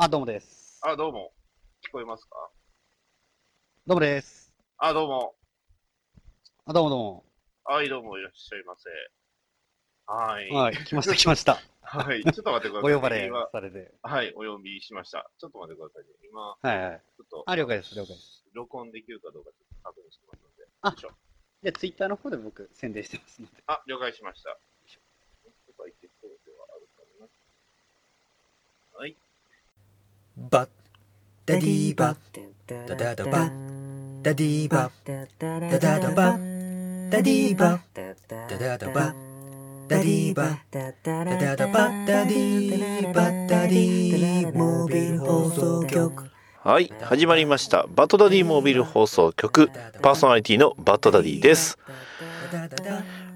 あ、どうもです。あ、どうも。聞こえますか？どうもです。あ、どうも。あ、どうもどうも。はい、どうもいらっしゃいませ。はい。はい、来ました来ました。はい。ちょっと待ってください。お呼ばれ今されて。はい、お呼びしました。ちょっと待ってくださいね。今、はいはい。ちょっと、あ、了解です、了解です。録音できるかどうかちょっと確認してますので。あよいしょで、ツイッターの方で僕宣伝してますので。あ、了解しました。はい。バッダディーバダダダバダディーバダダダバダディーバダダダバダディーバダダダバダディーバダディーモービル放送局。はい、始まりました。バッドダディモービル放送局、パーソナリティのバッドダディです。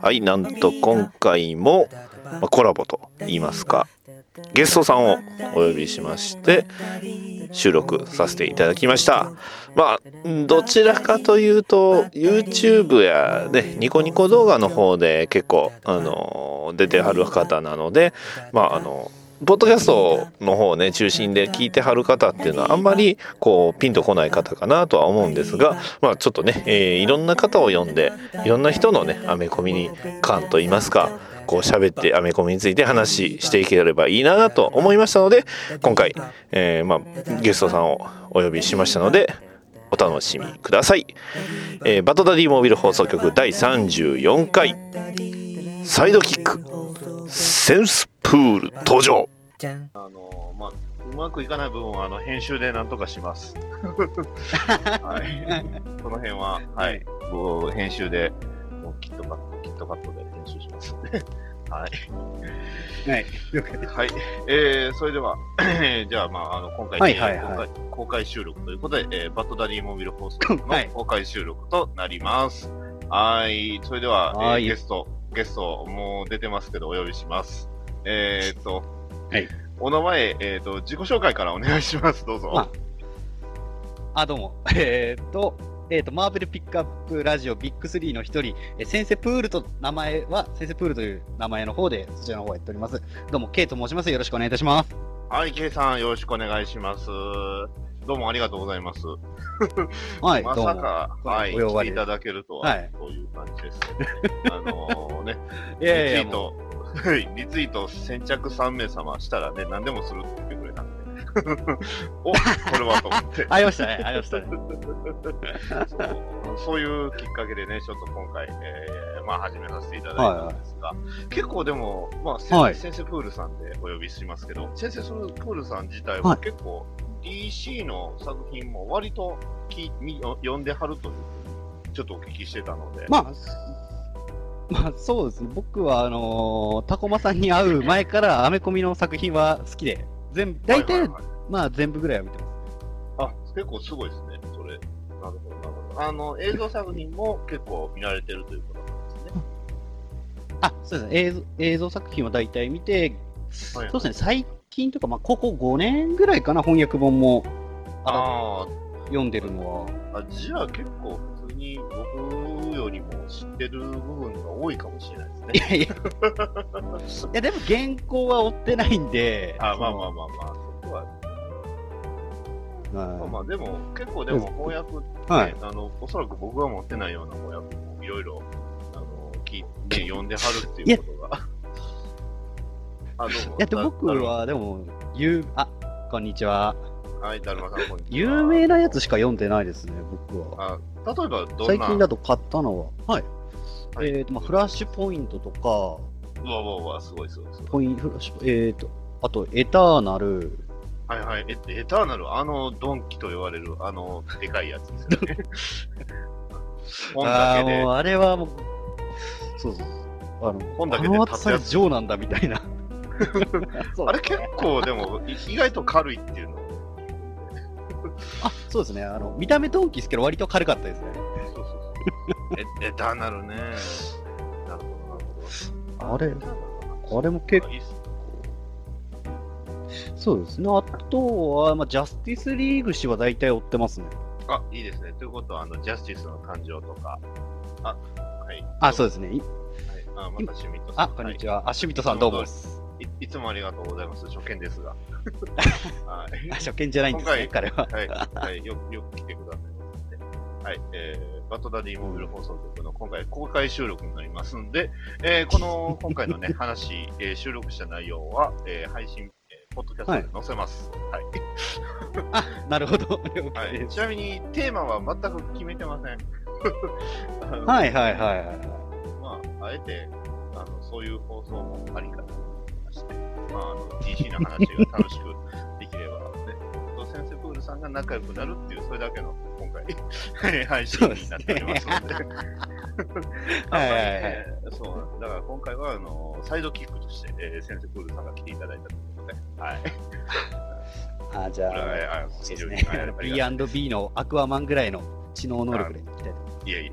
はい、なんと今回も、まあ、コラボと言いますか、ゲストさんをお呼びしまして、収録させていただきました。まあ、どちらかというと、YouTube やね、ニコニコ動画の方で結構、あの、出てはる方なので、まあ、あの、ポッドキャストの方をね、中心で聞いてはる方っていうのはあんまりこうピンとこない方かなとは思うんですが、まあちょっとね、えーいろんな方を呼んで、いろんな人のね、アメコミに感と言いますか、こう喋ってアメコミについて話していければいいなと思いましたので、今回、えーまあゲストさんをお呼びしましたので、お楽しみください。えーバトダディモービル放送局第34回、サイドキック、センスプール登場。じゃんあの、まあ、うまくいかない部分は、あの、編集でなんとかします。はい。この辺は、はい。もう編集で、もうキットカット、キットカットで編集しますんで。はい。はい、了解です。はい。えー、それでは、じゃあ、まあ、あの、今回、はいはいはい公開公開収録ということで、えー、バッドダディモビル放送のはい公開収録となります。はい。それでは、えーはいゲスト、ゲスト、もう出てますけど、お呼びします。えーっと、はい。お名前、えーっと、自己紹介からお願いします。どうぞ。ああ、どうも。えーっと、えーっと、マーベルピックアップラジオビッグ3の一人、えー先生プールと名前は、先生プールという名前の方で、そちらの方をやっております。どうも、ケイと申します。よろしくお願いいたします。はい、ケイさん、よろしくお願いします。どうもありがとうございます。はい、ま。さか、はい、来ていただけるとは、はいそういう感じです。あのね、いやいやリツイート、はいリツイート先着3名様したらね、何でもするって言ってくれたんで。お、これはと思って。ありましたね、ありましたね。そうそういうきっかけでね、ちょっと今回、えーまあ始めさせていただいたんですが、結構でも、まあ、先はい。先生プールさんでお呼びしますけど、先生プールさん自体ははい。結構 DC の作品も割ときみ読んではるというちょっとお聞きしてたので、まあ、まあ、そうですね。僕は、あのータコマさんに会う前から、アメコミの作品は好きで、全部、大体、はいはいはいまあ、全部ぐらいは見てます。あ、結構すごいですね、それ。なるほど、なるほど。あの、映像作品も結構見られてるということなんですね。あ、そうですね。映像映像作品は大体見て、はいはいそうですね。最近とか、まあ、ここ5年ぐらいかな、翻訳本もあ読んでるのは。ーあ、じゃあ結構普通に僕よりも知ってる部分が多いかもしれないですね。いやいや。いや、でも原稿は追ってないんで。あ、まあまあまあまあ、そこは。あまあまあ、でも、結構でも翻訳って、はいあの、おそらく僕が持ってないような翻訳もいろいろ、あの、聞いて、読んではるっていうことが。あ、どうも。いや、僕は、でも、有、あ、こんにちは。はい、だるまさん、こんにちは。有名なやつしか読んでないですね、僕は。あ、例えば、どんな？最近だと買ったのは、はい。はいえっ、と、まあ、フラッシュポイントとか、うわうわうわ、すごいすごいすごい。ポインフラッシュ、えっ、と、あと、エターナル、はいはい。え、エターナル、あの、ドンキと言われる、あの、でかいやつですよね。本だけであーもう、あれはもう、そうそう。あの、本だけであの厚さ立つやつでジョーなんだみたいな。あれ結構でも、い意外と軽いっていうの。あ、そうですね。あの、見た目ドンキですけど、割と軽かったですね。そうそうそう。え、エターナルね。なるほど、なるほど。あれあれも結構そうですね。あとは、まあ、ジャスティスリーグ氏は大体追ってますね。あ、いいですね。ということは、あの、ジャスティスの誕生とか。あ、はい。あ、そうでですね。はい、あ、またシュミットさん。あ、こんにちは。あ、シュミットさんどうもです。いいいつもありがとうございます。初見ですが。はい。あ初見じゃないんですね、今彼は。はい、はい、よよく来てくださいまはい、えー、バットダディモービル放送局の今回公開収録になりますんで、えー、この今回のね、話、えー、収録した内容は、えー、配信、えー、ポッドキャストで載せます。はい。あ、なるほど。了はい。ちなみに、テーマは全く決めてません。はいはいはいはい。まあ、あえて、あの、そういう放送もありかなと思いまあ、あの、DC の話が楽しくできれば、ね、僕と先生プールさんが仲良くなるっていう、それだけの、今回、配信になっておりますので。はいはいはいえーそう。だから今回は、あの、サイドキックとして、えー、先生プールさんが来ていただいたということで、はい。あ、じゃあ、あそうですね非常にありが。たい B&B のアクアマンぐらいの知能能力でいきたいと思います。いや いや。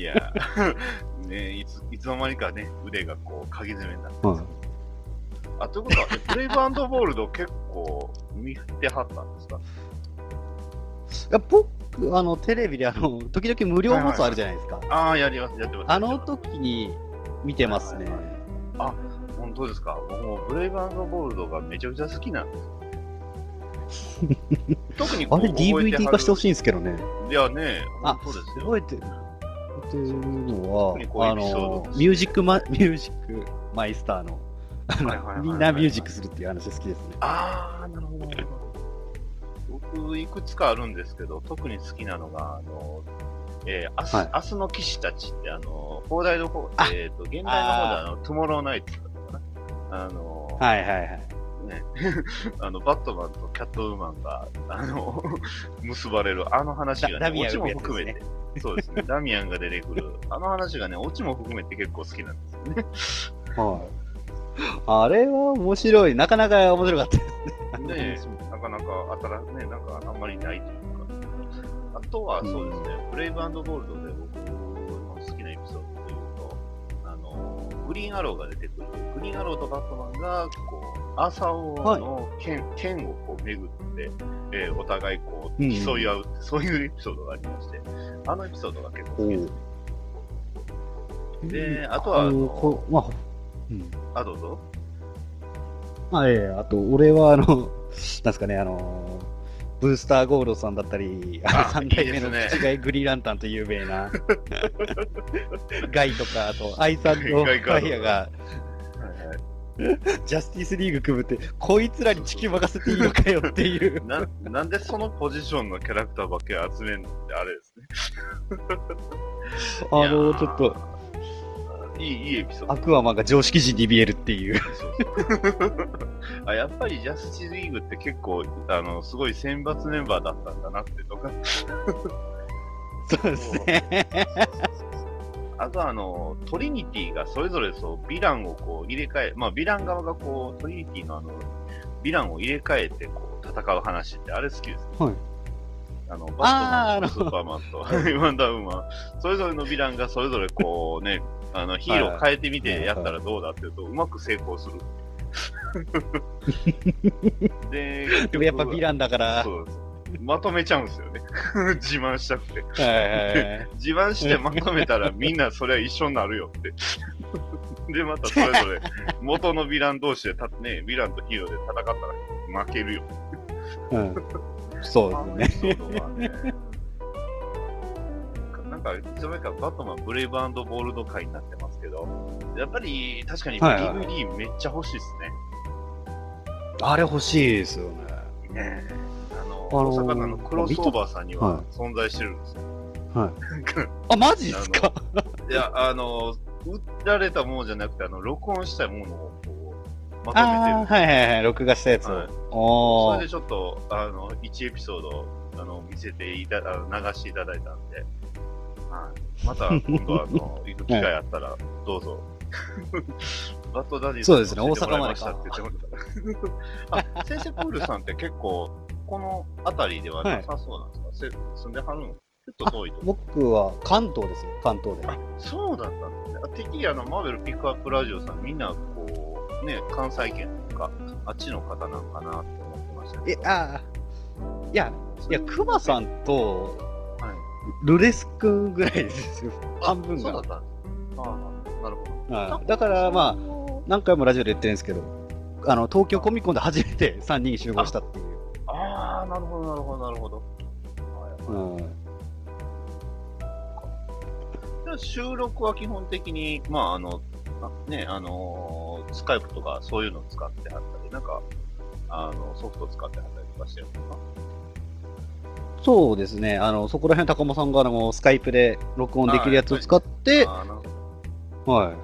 いや、ねいつ、いつの間にかね、腕がこう、鍵爪になってます、あ、ということは、え ブレイブボールド結構見てはったんですか？いや僕、あの、テレビで、あの、時々無料放送あるじゃないですか。ああ、やります、やってます。あの時に見てますね。はいはい本当ですか？僕もブレイブボールドがめちゃくちゃ好きなんですよ。特にあれ DVD 化してほしいい。んですけどね。いやね、あ本当ですよ。覚えてる。覚えてるの特にこうは、あの、ミュージックマ、ミュージックマイスターの、みんなミュージックするっていう話好きですね。ああ、なるほど。僕、いくつかあるんですけど、特に好きなのが、あの、えー、明日、はい明日の騎士たちって、あの、放題の方、あえっ、と、現代の方であの、トゥモローナイトだったかな。あの、はいはいはい。ね、あの、バットマンとキャットウーマンが、あの、結ばれる、あの話がね、ダダミアも含めて、そうですね、ダミアンが出てくる、あの話がね、オチも含めて結構好きなんですよね。はい。あれは面白い。なかなか面白かったですね。ねえ、なかなか新ね、なんかあんまりないというか。あとはそうですね、ブレイブボールドで僕の好きなエピソードというと、あの、グリーンアローが出てくる。グリーンアローとバットマンが、こう、アーサー王の剣,、剣をこう巡って、えーお互いこう、うん競い合う、そういうエピソードがありまして、あのエピソードが結構好きですね。で、あとは、あのまあ、うん。あ、どうぞ。まあ、ええあと、俺は、あの、なんですかね、あの、ブースターゴールドさんだったり、ああの3代目のいいグリーランタンと有名な、ガイとか、あと、アイサンドファイヤが、ジャスティスリーグ組むって、こいつらに地球任せていいのかよっていう。な、なんでそのポジションのキャラクターばっかり集めるのってあれですね。あの、ちょっと、いい、いいエピソード。アクアマンが常識人に見えるっていう。あやっぱりジャスティスリーグって結構、あの、すごい選抜メンバーだったんだなっていうのが。そうですね。あとはあの、トリニティがそれぞれそう、ヴィランをこう入れ替え、まあヴィラン側がこう、トリニティのあの、ヴィランを入れ替えてこう、戦う話ってあれ好きですね。はい。あの、バットマンとスーパーマンと、ワンダーウーマン、それぞれのヴィランがそれぞれこうね、あの、ヒーロー変えてみてやったらどうだっていうと、うまく成功する。で、結でもやっぱヴィランだから、そうです。まとめちゃうんですよね。自慢したくて。はいはいはい自慢してまとめたらみんなそれは一緒になるよって。で、またそれぞれ 元のヴィラン同士でた、ね、ヴィランとヒーローで戦ったら負けるよ。うん。そうですね。ね。なんか、いつの間にかバットマンブレイブボールド会になってますけど、やっぱり確かにはいはい DVD めっちゃ欲しいですね。あれ欲しいですよね。ねあの、ー大阪のクロスオーバーさんにははい存在してるんですよ。あ、マジですか？いや、あの、売られたものじゃなくて、あの、録音したものをこう、まとめてるああ、はいはいはい。録画したやつを。はいおーそれでちょっと、あの、1エピソード、あの、見せていた、あの流していただいたんで、はい。また、今度、あの、行く機会あったら、どうぞ。バッドダディそうですね教えてもらい大阪までかましたって言ってもらった。あ、先生プールさんって結構、この辺りではなさそうなんですか、せ住んではるの？ちょっと遠いと。僕は関東ですよ、関東で。あ、そうだったんですね。あてっきりあの、マーベルピックアップラジオさん、みんなこう、ね、関西圏とか、あっちの方なんかなって思ってましたけど。、えああ。いや、いや、クマさんと、はい。ルレス君ぐらいですよ。半分がそうだったんですああ、なるほど。はいだからまあ、何回もラジオで言ってるんですけど、あの、東京コミコンで初めて3人集合したっていう。ああ、なるほど、なるほど、なるほど。うん。でも収録は基本的に、まあ、あの、あね、あのースカイプとかそういうのを使ってはったり、なんか、あの、ソフト使ってはったりとかしてるのかそうですね。あの、そこら辺高間さんがあの、スカイプで録音できるやつを使って、なあーなるほどはい。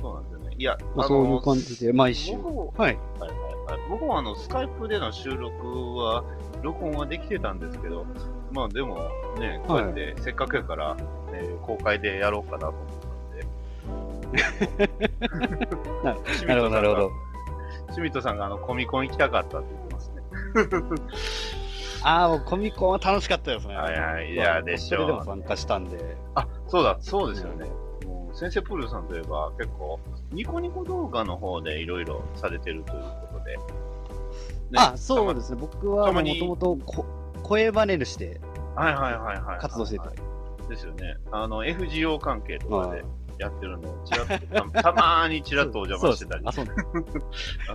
そうなんですよね。いや、まあ、そういう感じで、毎週。はいはい、僕もあの、スカイプでの収録は、録音はできてたんですけど、まあでもね、こうやって、せっかくやから、えー公開でやろうかなと思ったんで。な なるほど、なるほど。シュミットさんがあのコミコン行きたかったって言ってますね。ああ、もうコミコンは楽しかったですね。はいはいいやでしょうそれでも参加したんで。あ、そうだ、そうですよね。もう先生プールさんといえば結構、ニコニコ動画の方でいろいろされてるということで。ねあ、そうですね。僕はもともとこ声バネルしてはいはいはいはい。活動してて。ですよね。あの、FGO 関係とかはいでやってるのを、ちらっと、た たまーにちらっとお邪魔してたり、遊んで、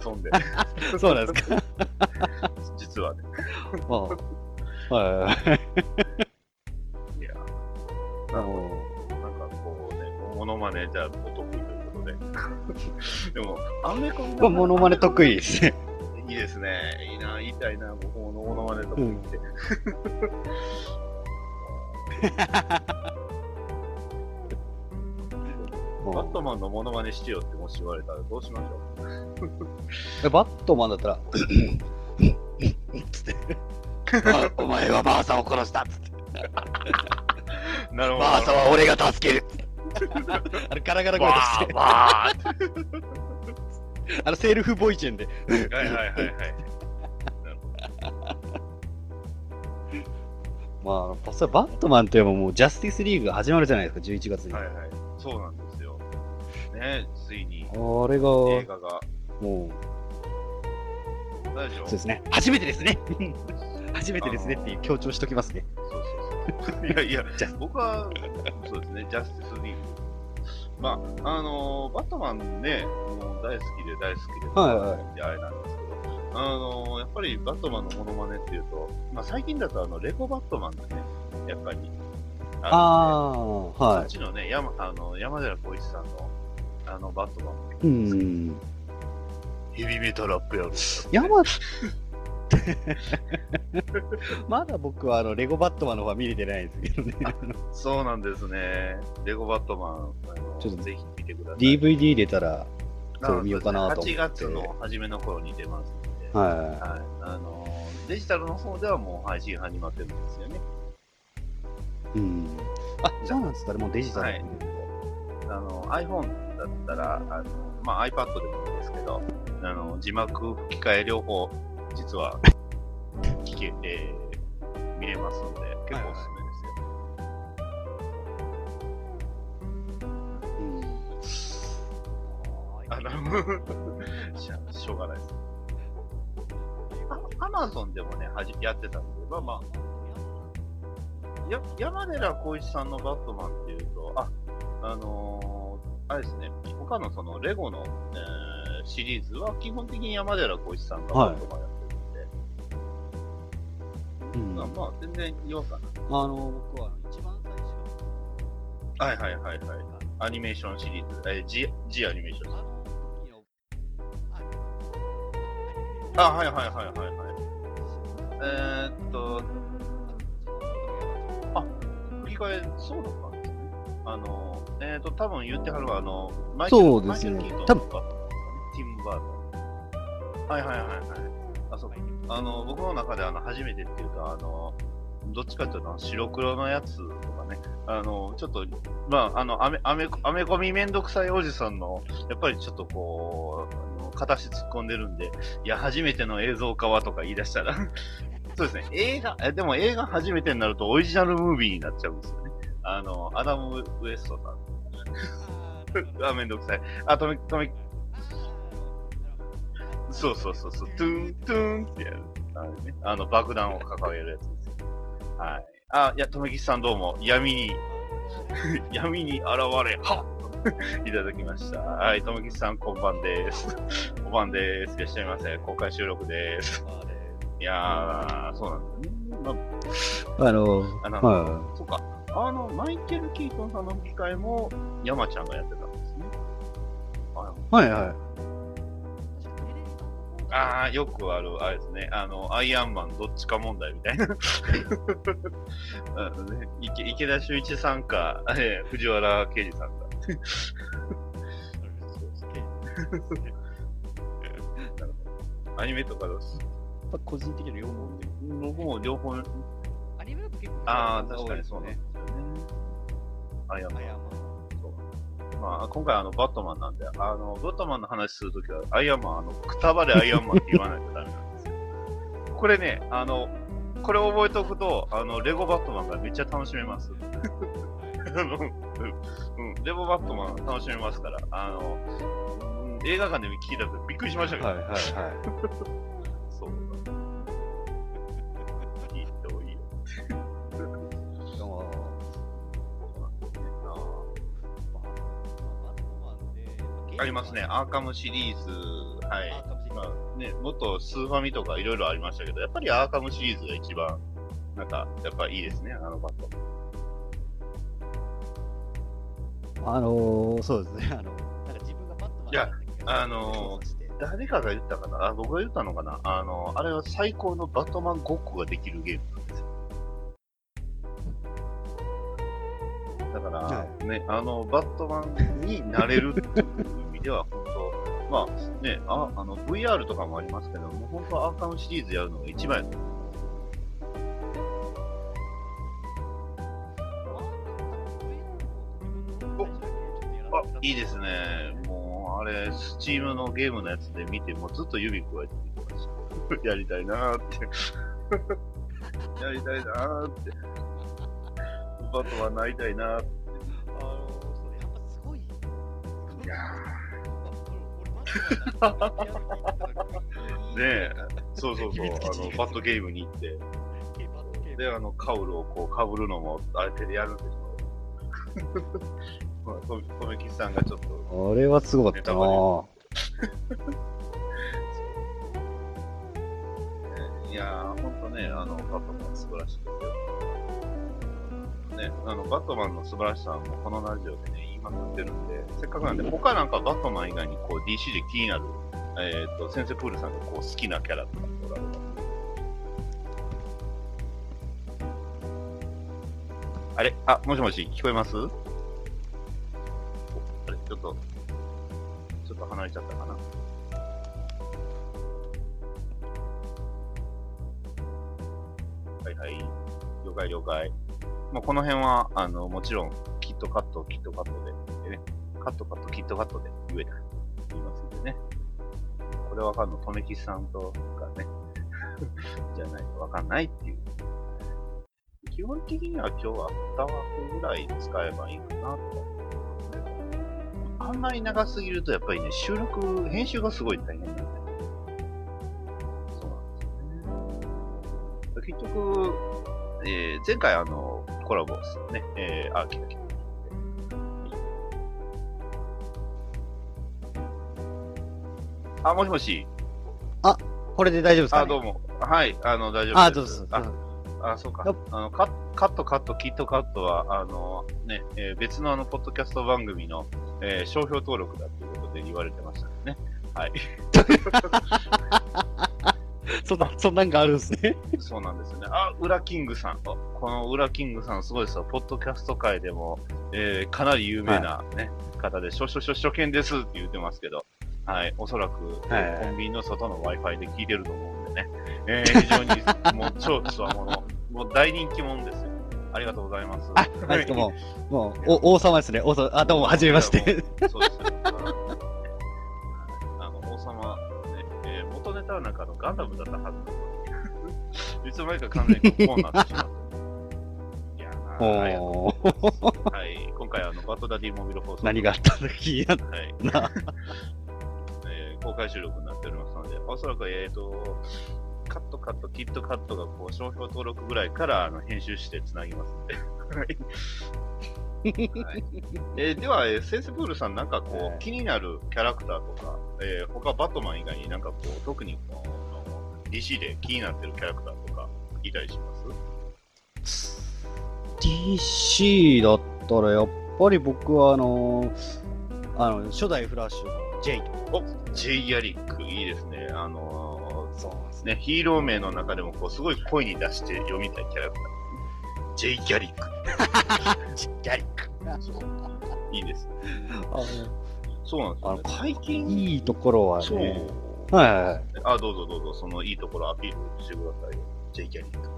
遊んで。そうなんですか。実はね。まあはいはいや、あのなんかこうね、モノマネじゃお得意ということで。でも、アメコミまあ、モノマネ得意ですね。いいですね。いいな、言いたいな、僕もモノマネ得意って。バットマンのモノマネしてよってもし言われたらどうしましょえ バットマンだったら、つっお前はバーサを殺したっつって。う。なるほど。バーサは俺が助ける あれガラガラ声出して、あのセルフボイチェンで。はいはいはいはい。まあ、それバットマンといえばもうジャスティスリーグが始まるじゃないですか、11月に。はいはい。そうなんですよ。ね、ついにあれが、映画が。もう、大丈夫そうですね。初めてですね。初めてですねっていう強調しときますね。そう。いやいや僕は、そうですね、ジャスティスリーグ。まあ、あのーバットマンね、もう大好きで大好きで、はいはいあれなんですけど、あのーやっぱりバットマンのモノマネっていうと、まあ最近だとあの、レゴバットマンがね、やっぱり、あああ、るんで、そはっちのね、山あの山寺宏一さんの、あの、バットマンもい。うん。ヘビメタラップやろ。山 まだ僕はあのレゴバットマンの方は見れてないんですけどね。そうなんですね。レゴバットマン、ちょっとぜひ見てください。DVD 出たら、なそう見ようかなと思って8月の初めの頃に出ますので、ははい。あのー、デジタルの方ではもう配信始まってるんですよね。い。うん。あ、そうなんですかね、もうデジタルで見れるあの、iPhone だったら、あの、まあ、iPad でもいいんですけど、あの、字幕吹き替え両方、実は、聞けて、見れますので、結構おすすめですよ。と。あの、しゃしょうがないです。アマゾンでもね、はじやってたんで、まあまあ、や山寺宏一さんのバットマンっていうと、あ、あのーあれですね、他のそのレゴの、えーシリーズは基本的に山寺宏一さんがバットマンやっうんまあまあ全然違和感ない。あの、僕は一番最初はいはいはいはい。アニメーションシリーズ、えー、G, G アニメーション。あはいはいはいはいはい。えー、っと、吹き替え、そうだったんですね。あの、えー、っと、多分言ってはるのは、あの、マイケルそうですね多分。ティム・バートン。はいはいはいはい。あ、そうか。あの、僕の中であの、初めてっていうか、あの、どっちかっていうと、白黒のやつとかね、あの、ちょっと、まあ、あの、アメ、アメ、アメコミめんどくさいおじさんの、やっぱりちょっとこう、あの片足突っ込んでるんで、いや、初めての映像化はとか言い出したら、そうですね、映画、えでも映画初めてになるとオリジナルムービーになっちゃうんですよね。あの、アダム・ウエストさん。あ、めんどくさい。あ、とめ、とめ、そうそうそうそう、トゥン、トゥンってやる。あのね、あの、爆弾を抱えるやつですよ。はい。あ、いや、とめきちさんどうも、闇に、闇に現れ、はっ いただきました。はい、ともきさん、こんばんです。こんばんです。いらっしゃいませ。公開収録です。いやー、そうなんですね。まあの、あ、あの、はそうか。あの、マイケル・キートンさんの吹き替えも、山ちゃんがやってたんですね。はいはい。あー、よくある、あれですね。あの、アイアンマンどっちか問題みたいな。あのね、池池田修一さんか、えー藤原啓治さんか。アニメとかだと個人的に両方で。僕も両方、アニメだと結構ああ、確かにそうなんですよね。アイアンマン。まあ、今回あの、バットマンなんで、あの、バットマンの話するときは、アイアンマン、あの、くたばれアイアンマンって言わないとダメなんですよ。これね、あの、これ覚えておくと、あの、レゴバットマンがめっちゃ楽しめます。うん、うんレゴバットマン楽しめますから、あの、うん映画館で聞いたとびっくりしましたけど、はいはいはい。そう。ありますね。アーカムシリーズ。はい。まあね、もっとスーファミとかいろいろありましたけど、やっぱりアーカムシリーズが一番、なんか、やっぱいいですね、あのバット。あのー、そうですね。あの、なんか自分がバットマンいやあの誰かが言ったかな？あ、僕が言ったのかな？あの、あれは最高のバットマンごっこができるゲームだから、はね、あの、バットマンになれるっていう意味では、本当まあね、ああの、VR とかもありますけど、もう本当アーカムシリーズやるのが一番やと思うあ、いいですね。もう、あれ、スチームのゲームのやつで見て、もうずっと指くわえて見てました。やりたいなーって。やりたいなーって。バットマンなりたいなーって。あのー、それやっぱすごい。いやー、ねえ、そうそうそう、あの、バットゲームに行って、で、あの、カウルをこう、かぶるのも、あれ手でやるんでしょ。まあ、ととめきさんがちょっと、あれはすごかったなぁ。いやー、ほんとね、あの、バットマン素晴らしいですよ。ね、あの、バットマンの素晴らしさはもうこのラジオでね、言いまくってるんで、せっかくなんで、他なんかバットマン以外にこう DC で気になる、えっ、と、先生プールさんがこう好きなキャラとかおられます？あれ？あ、もしもし、聞こえます？おあれ？ちょっと、ちょっと離れちゃったかな？はいはい。了解了解。まあ、この辺は、あの、もちろん、キットカット、キットカットで、でね、カットカット、キットカットで言えた、言いますんでね。これわかんの、とめきさんとかね、じゃないとわかんないっていう。基本的には今日は2枠ぐらい使えばいいかなと。あんまり長すぎるとやっぱりね、収録、編集がすごい大変なんで。そうなんですよね。結局、えー前回あの、コラボですよね。えー、あ、来た来た。あ、もしもし。これで大丈夫ですか、ね、あ、どうも。はい、あの、大丈夫です。あ、どうぞ。あ、あ、そうか。あのカカットカット、キットカットは、あの、ね、えー別のあの、ポッドキャスト番組の、えー商標登録だということで言われてましたね。はい。そんな、そんなんがあるんですね。そうなんですよね。あ、ウラキングさん。あこのウラキングさんすごいですよ。ポッドキャスト界でも、えーかなり有名なね、方で、初初初初見ですって言ってますけど、はい。おそらく、はいコンビニの外の Wi-Fi で聞いてると思うんでね。えー非常に、もう超つわもの。もう大人気者ですよ。ありがとうございます。あ、なんですかもう、もう、お王様ですね。王様、あ、どうも、はじめまして。そうですよ。なんかのガンダムだったはずなのに、いつの間にか完全にこうなってしまった。いやーありがとうおはい、今回あの、バトダディモビル放送。何があったのか気になっはい、えー公開収録になっておりますので、おそらく、えっ、と、カットカット、キットカットがこう商標登録ぐらいからあの編集してつなぎますので、はいはいえーでは、えーセンスプールさん、なんかこう、はい気になるキャラクターとか、えー他バットマン以外になんかこう、特にこう DC で気になってるキャラクターとか、いたりします？DC だったら、やっぱり僕は、あのーあの、初代フラッシュの J とか。お、ジェイ・ヤリック、いいですね。あのそうですーね、ヒーロー名の中でもこう、すごい声に出して読みたいキャラクター。ジェイ・ギャリック。ギャリック。いいです。あそうなんですよ、ね。あの最近、いいところはそう。ね。はいはいはい。あ、どうぞどうぞ、そのいいところアピールしてくださいよ。ジェイ・ギャリック。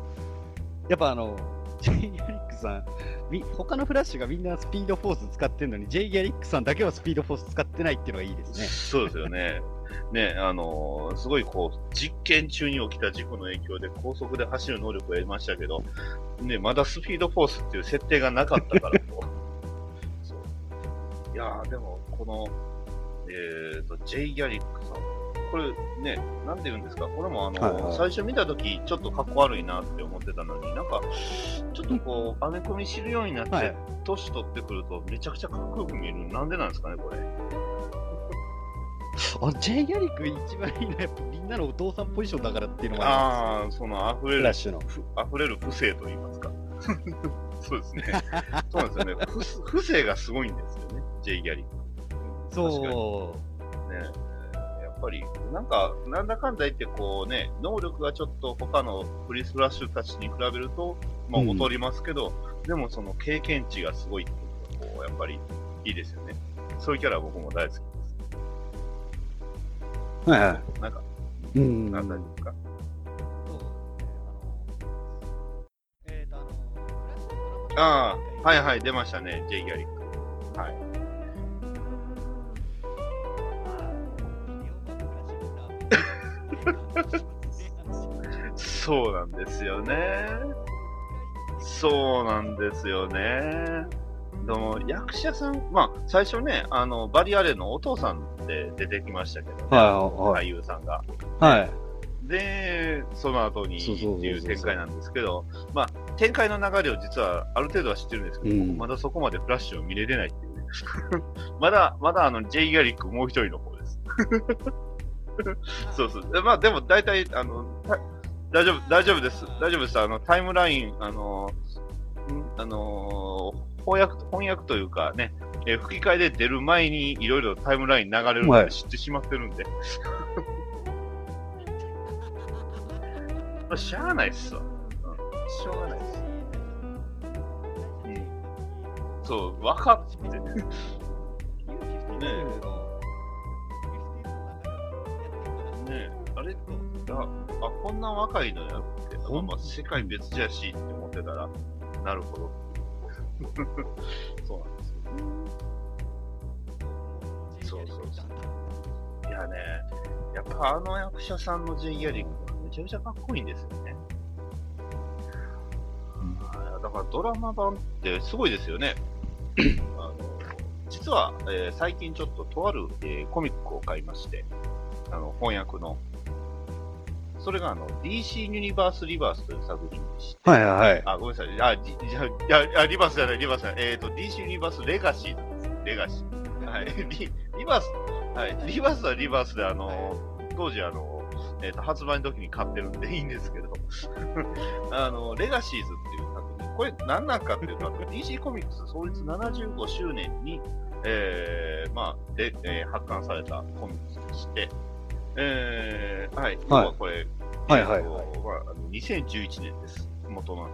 やっぱあの、ジェイ・ギャリックさん、み他のフラッシュがみんなスピードフォース使ってるのに、ジェイ・ギャリックさんだけはスピードフォース使ってないっていうのがいいですね。そうですよね。ね、あのーすごいこう、実験中に起きた事故の影響で高速で走る能力を得ましたけど、ね、まだスピードフォースっていう設定がなかったからこ う。そういやー、でも、この、えーと、ジェイ・ギャリックさん。これね、なんて言うんですか、これもあの、はいはい最初見たとき、ちょっとかっこ悪いなって思ってたのに、なんか、ちょっとこう、アメコミ知るようになって、はい年取ってくると、めちゃくちゃかっこよく見える。なんでなんですかね、これ。あ、ジェイ・ギャリック一番いいのはやっぱみんなのお父さんポジションだからっていうのがあああ、その溢れる溢れる不正と言いますか。そうですね。そうなんですよね。不不正がすごいんですよね、ジェイ・ギャリック。そね。やっぱり、なんか、なんだかんだ言って、こうね、能力がちょっと他のフリースラッシュたちに比べると、まあ、うん劣りますけど、でもその経験値がすごいっていうのが、こう、やっぱりいいですよね。そういうキャラは僕も大好きはいはなんか、い。うん。なんだですか。ああ、はいはい、出ましたね、ジェイ・ギャリック。はい。そうなんですよね。そうなんですよね。でも、役者さん、まあ、最初ね、あの、バリアレンのお父さんで出てきましたけどね、はい俳優さんが。はい。はい。で、その後にっていう展開なんですけど、まあ、展開の流れを実はある程度は知ってるんですけど、うん僕まだそこまでフラッシュを見れてないっていうね。まだ、まだあの、ジェイ・ギャリックもう一人の方です。そうそう。でまあ、でも大体、あの、た大丈夫、大丈夫です。大丈夫です。あの、タイムライン、あの、んあの翻訳、翻訳というかね、えー吹き替えで出る前にいろいろタイムライン流れるのはいで知ってしまってるんで。まあ、しゃあないっすわ。うん。しょうがないっす。うん。そう、分かって。ねねあれあ、あ、こんな若いのやって、まあまあ、世界別じゃしって思ってたら、なるほど。そうなんですよ。そうそうそう。いやね、やっぱあの役者さんの J ギャリックはめちゃめちゃかっこいいんですよね。うん、だからドラマ版ってすごいですよね。あの実は、えー最近ちょっととある、えーコミックを買いまして、あの翻訳の。それがあの DC ユニバースリバースという作品でして、はいはい。あ、ごめんなさい。あ、じじゃいやあリバースじゃない、リバースじゃない。えっ、と、DC ユニバースレガシーなんです。レガシー。はい。リリバース、はい。リバースはリバースで、あの、当時、あの、えっ、と、発売の時に買ってるんでいいんですけど、あの、レガシーズっていう作品。これ何なんかっていうと、DC コミックス創立75周年に、えー、まあ、で、えー発刊されたコミックスでして、えー、はい。要はこれ、はいはいえーとまああの2011年です。元の。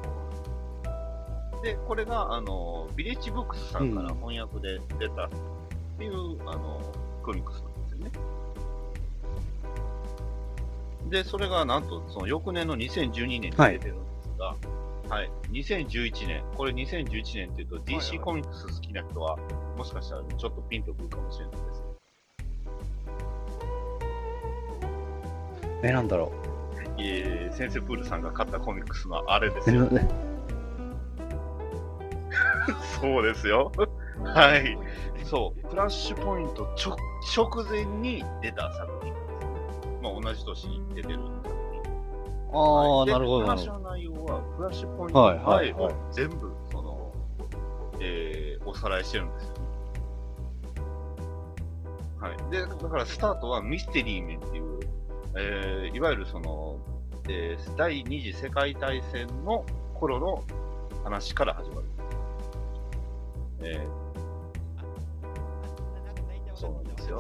で、これが、あの、ビレッジブックスさんから翻訳で出たっていう、あの、コミックスなんですよね。で、それがなんと、その翌年の2012年に出てるんですが、はい、2011年、これ2011年っていうと、はいはい DC コミックス好きな人は、もしかしたらちょっとピンとくるかもしれないです。え、なんだろえー、センセプールさんが買ったコミックスのあれですう。よ。え そうですよ。はい。そう。フラッシュポイント直直前に出た作品ですね。まあ、同じ年に出てる作品。ああ、はいでなるほど。話の内容は、フラッシュポイントはいはいはい全部、その、えー、おさらいしてるんですよ。はい。で、だからスタートはミステリー面っていう、えーいわゆるその、えー第二次世界大戦の頃の話から始まる。えーそうなんですよ。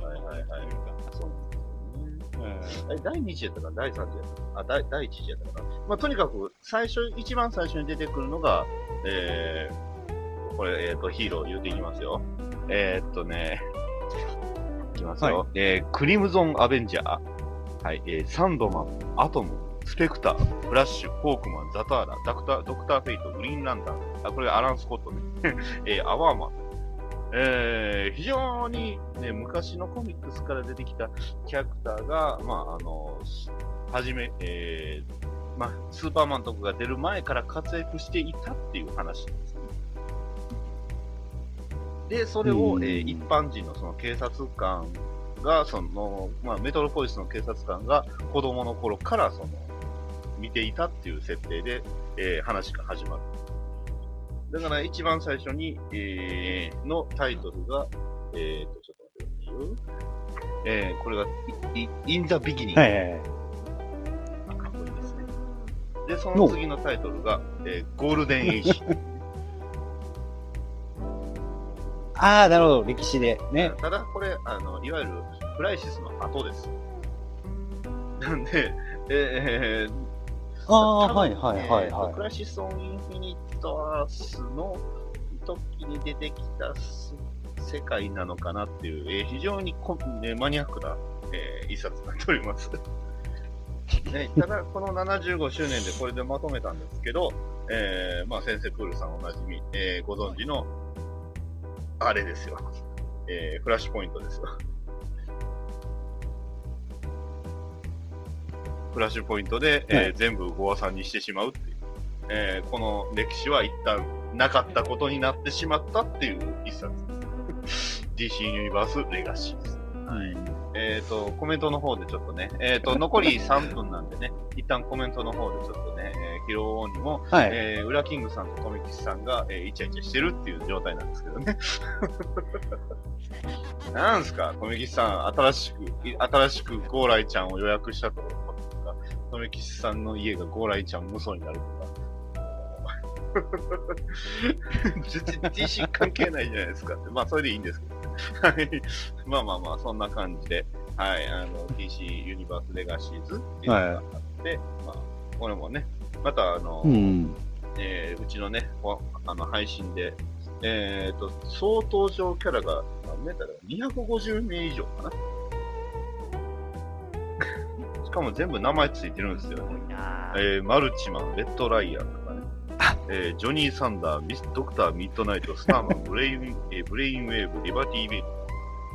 はいはいはい。そうなんですよね。え第2次やったか第3次やったかあ、第第1次やったかな？まあ、とにかく、最初、一番最初に出てくるのが、えー、これ、えっ、と、ヒーロー言うていきますよ。えー、っとね、いきますよ。はえー、クリムゾン・アベンジャー、はい、えー、サンドマン、アトム、スペクター、フラッシュ、フォークマン、ザターラ、ダクター、ドクター・フェイト、グリーンランタン、あ、これアラン・スコットね。えー、アワーマン。えー、非常に、ね、昔のコミックスから出てきたキャラクターが、まあ、あの、はじめ、えー、まあ、スーパーマンとかが出る前から活躍していたっていう話ですね。で、それを、うんえー一般人のその警察官が、その、まあ、メトロポリスの警察官が子供の頃から、その、見ていたっていう設定で、えー話が始まる。だから一番最初に、えーのタイトルが、えーと、ちょっと待ってくださいよ。えーこれが、いい In the Beginning。はいはいはい。あかっこいいですね。で、その次のタイトルが、えーゴールデンエイジ。ああ、なるほど。歴史で。ね。ただ、これ、あの、いわゆる、クライシスの後です。なんで、えー、ああ、はいはいはいはい。 Crisis on Infinite Earths の時に出てきたす世界なのかなっていう、えー非常にこ、ね、マニアックな、えー一冊になっております。ね、ただ、この75周年でこれでまとめたんですけど、えーまあ、先生プールさんおなじみ、えーご存知の、あれですよ。えーフラッシュポイントですよ。フラッシュポイントで、えーはい全部ゴアさんにしてしまうっていう。えーこの歴史は一旦なかったことになってしまったっていう一冊です。DC ユニバースレガシーです。はい。えっ、と、コメントの方でちょっとね、えっ、と、残り3分なんでね、一旦コメントの方でちょっとね、えー、ヒロオンにも、はい。えー、ウラキングさんとコミキスさんが、えーイチャイチャしてるっていう状態なんですけどね。なんすか、コミキスさん、新しく、い新しくゴーライちゃんを予約したと、コミキスさんの家がゴーライちゃん無双になるとか。全然 DC 関係ないじゃないですかって。まあ、それでいいんですけど。はい。まあまあまあ、そんな感じで、はい、あの、DC ユニバースレガシーズっていうのがあって、まあ、これもね、またあの、うん。えーうちのね、こあの配信で、えっ、と、総登場キャラが、何メーターだ250名以上かな？しかも全部名前ついてるんですよ。えーマルチマン、レッドライアンとかね。えージョニー・サンダー、ミスドクター・ミッドナイト、スターマン、ブレイン、えーブレインウェーブ、リバティ・ベイブ。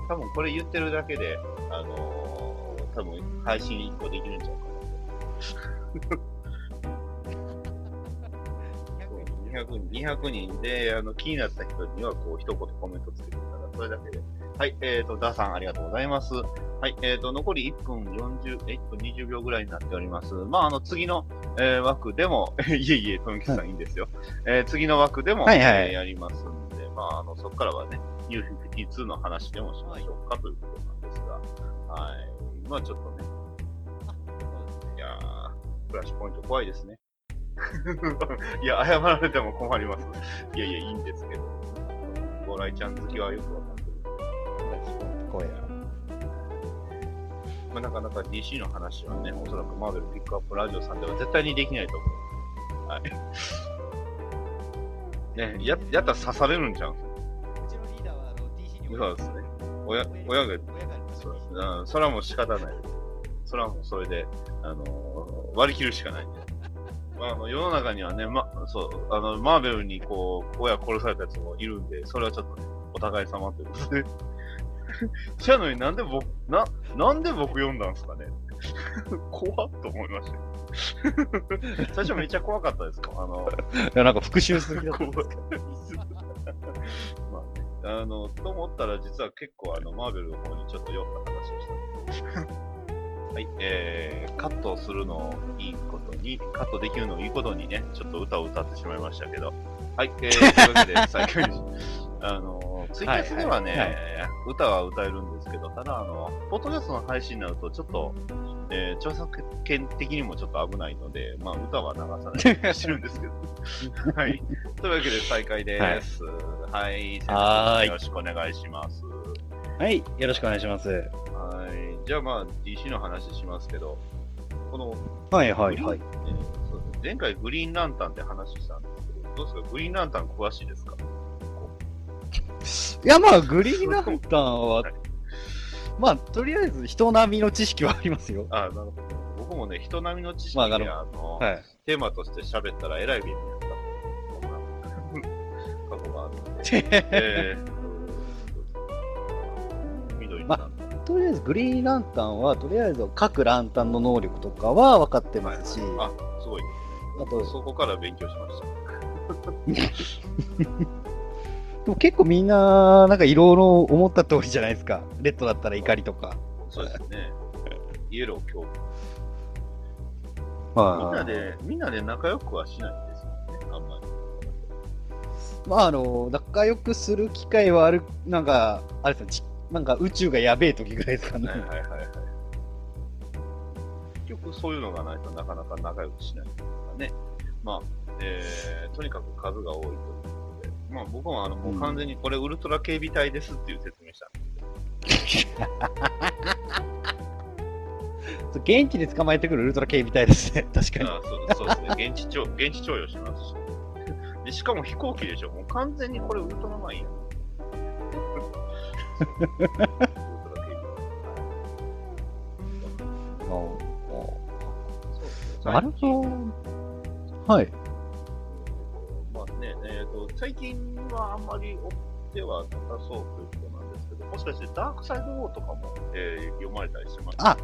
多分これ言ってるだけで、あのー多分配信1個できるんちゃうかな。200人 ,200 人で、あの、気になった人には、こう、一言コメントつけてたら、それだけで。はい、えっ、と、ダーさん、ありがとうございます。はい、えっ、と、残り1分40、え1分20秒ぐらいになっております。まあ、あの、次の、えー枠でも、いえいえ、富木さんいいんですよ。えー次の枠でも、はいはいえーやりますんで、まあ、あの、そこからはね、U52 の話でもしましょうかということなんですが、はい。まあ、ちょっとね、いやー、フラッシュポイント怖いですね。いや、謝られても困ります。いやいや、いいんですけど。ゴーライちゃん好きはよくわかってる。声や。まあ、なかなか DC の話はね、おそらくマーベルピックアップラジオさんでは絶対にできないと思う。はい。ね、や、やったら刺されるんちゃう？んうちのリーダーは、あの、DC にそうですね。親、親が、そうですね。うんそれはもう仕方ない。それはもうそれで、あのー割り切るしかないんで。まあ、あの、世の中にはね、ま、そう、あの、マーベルにこう、親殺されたやつもいるんで、それはちょっとね、お互い様ということで。そやのになんで僕、な、なんで僕読んだんですかね？怖っと思いましたよ。最初めっちゃ怖かったですか？あの、いや、なんか復讐する気だった怖いまあね、あの、と思ったら実は結構あの、マーベルの方にちょっと酔った話をした。はい、えー、カットするのをいいことに、カットできるのをいいことにね、ちょっと歌を歌ってしまいましたけど、はい、えー、というわけで、再開しあの、ツイキャスではね、はいはい歌は歌えるんですけど、ただ、あの、ポッドキャストの配信になると、ちょっと、えー、著作権的にもちょっと危ないので、まあ、歌は流さないようにしてるんですけど。はい。というわけで、再開です。はい。はーいよろしくお願いします。はい、よろしくお願いします。はい。じゃあ、まあ、DC の話しますけど、この、はいはいはい。えーそうですね前回グリーンランタンって話したんですけど、どうですか？グリーンランタン詳しいですか？いや、まあ、グリーンランタンははい、まあ、とりあえず人並みの知識はありますよ。あなるほど。僕もね、人並みの知識で、まああのはい。テーマとして喋ったらえらい便利だった。そんな過去があるので。えー、緑になった。とりあえず、グリーンランタンは、とりあえず、各ランタンの能力とかは分かってますし、あ、すごい。あと、そこから勉強しました。でも結構みんな、なんかいろいろ思った通りじゃないですか。レッドだったら怒りとか。そうですね。イエロー恐ま怖。みんなで、みんなで仲良くはしないんですよね、あんまり。まあ、あの、仲良くする機会はある、なんか、あれですねち、なんか宇宙がやべえ時ぐらいですかね。はいはいはいはい。結局そういうのがないとなかなか仲良くしないというかね。まあ、えー、とにかく数が多いということで。まあ僕はあの、もう完全にこれウルトラ警備隊ですっていう説明した そう現地で捕まえてくるウルトラ警備隊ですね。確かに。あそうですそうですね。現地徴、現地徴用しますし。でしかも飛行機でしょ。もう完全にこれウルトラマンやん。なるほど。はい。まあね、えっ、と、最近はあんまり追ってはなさそうということなんですけど、もしかしてダークサイドウォーとかも、えー読まれたりしてますあ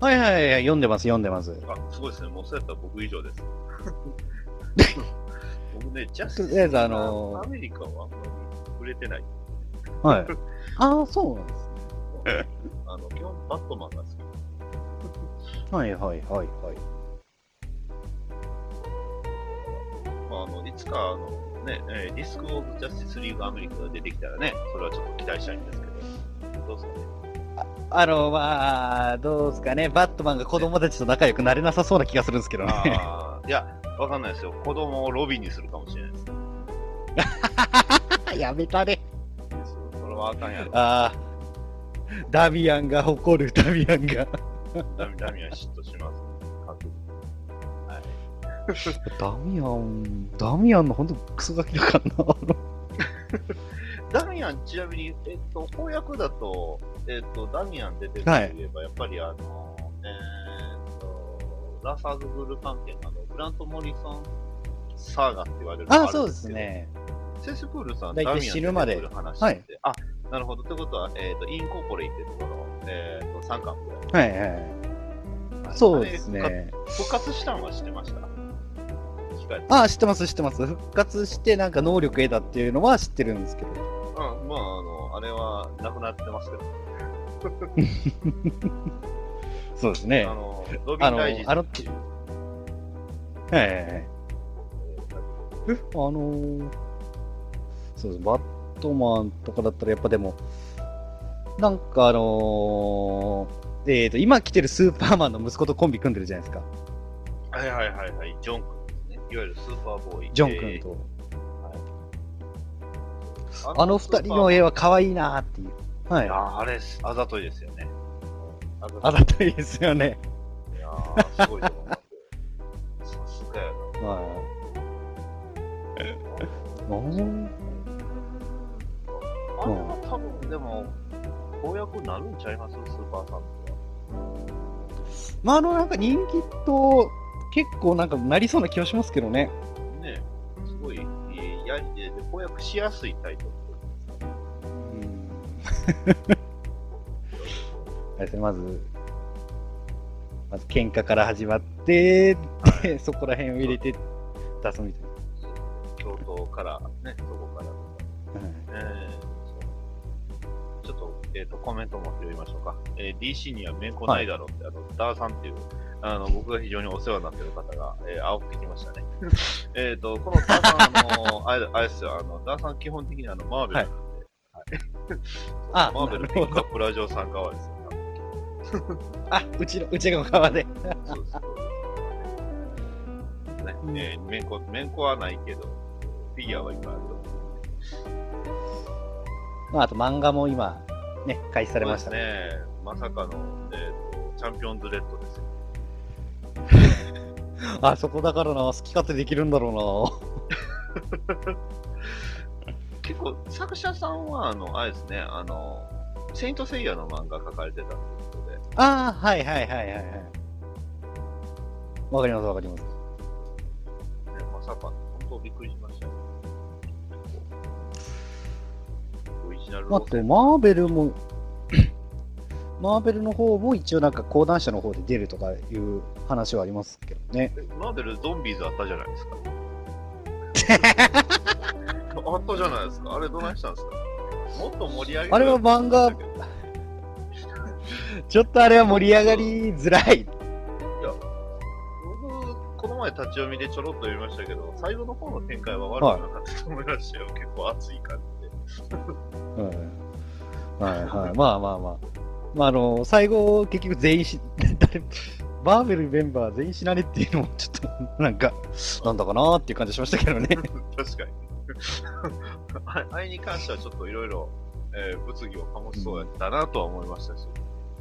はいはいはい、読んでます、読んでます。あ、すごいですね。もうそうやったら僕以上です。僕ね、ジャスティスアメリカはあんまり触れてない。はい。ああ、そうなんですね。あの、基本バットマンが好き。はいはいはいはい。まあ、あの、いつか、あの、ね、えーディスクオブジャスティスリーグアメリカが出てきたらね、それはちょっと期待したいんですけど、どうですかね？あの、まあ、どうですかね？バットマンが子供たちと仲良くなれなさそうな気がするんですけどね。いや、わかんないですよ。子供をロビンにするかもしれないです。やめたね。それはあかんやろ。ああ、ダミアンが怒るダミアンが。ダミダミは嫉妬します。確実ダミアン、ダミアンの本当クソガキだからな。ダミアン、ちなみに、えっと、翻訳だと、えっと、ダミアン出てるといえば、やっぱりあの、えーっと、ラーズ・アル・グール関係のグラント・モリソンサーガって言われるああ、そうです。ね。センセプールさん、大体死ぬまではいあ、なるほど。ってことは、えっ、と、インコーポレイテッドの、えっ、と、3巻ぐらい。はいはい。そうですね。復活したんは知ってました？ああ、知ってます、知ってます。復活してなんか能力得たっていうのは知ってるんですけど。うん、まあ、あの、あれは、なくなってますけど。そうですね。あの、ロビン・ライジンあのっていうはいはいはい。え、あのー、そうです。バットマンとかだったらやっぱでも、なんかあのー、えーと、今来てるスーパーマンの息子とコンビ組んでるじゃないですか。はいはいはいはい、ジョン君ですね。いわゆるスーパーボーイ。ジョン君と。えーあの二人の絵は可愛いなーっていう。はいい。やーあれ、あざといですよね。あざといですよね。いやーすごいと思いますよ。さすがやな。はい。多分、でも、公約になるんちゃいます？スーパーサンとか。まあ、あの、なんか人気と結構なんかなりそうな気はしますけどね。ねすごい、えーやりで、公約しやすいタイトルうん。あれですね、まず、まず喧嘩から始まって、で、そこら辺を入れて出すみたい京都から、ね、そこからえっ、と、コメントも拾いましょうか。えー DC には面子ないだろうって、あの、ダーさんっていう、あの、僕が非常にお世話になってる方が、えー、煽ってきましたね。えっと、このダーさん、あの、あれ、あれですよ、あの、ダーさん基本的にあの、マーベルなんで、はい。あマーベルピックアップラジオさん側ですよ。あ、うちの、うちの側で。そうです。ね、えー、面子、面子はないけど、フィギュアはいっぱいあると。まあ、あと漫画も今、ね、開始されましたそうですね。まさかの、えっ、と、チャンピオンズレッドですよ。あ、そこだからな、好き勝手できるんだろ 結構、作者さんは、あの、あれですね、あの、セイントセイヤの漫画描かれてたということで、うな。ああ、はいはいはいはいはい。わかりますわかります。ね、まさか、本オリジナルあと、マーベルも、マーベルの方も一応なんか講談社の方で出るとかいう話はありますけどね。えマーベルゾンビーズあったじゃないですか。あったじゃないですか。あれどないしたんですかもっと盛り上げあれは漫画ちょっとあれは盛り上がりづらい。僕、この前立ち読みでちょろっと読みましたけど、最後の方の展開は悪くなかったと思いましたよ。結構熱い感じで。はいはいはい。まあまあまあ。まああの、最後結局全員し、誰バーベルメンバー全員死なねっていうのもちょっとなんか、なんだかなーっていう感じしましたけどね。確かに。ああれに関してはちょっといろいろ、えー物議を醸しそうやったなとは思いましたし、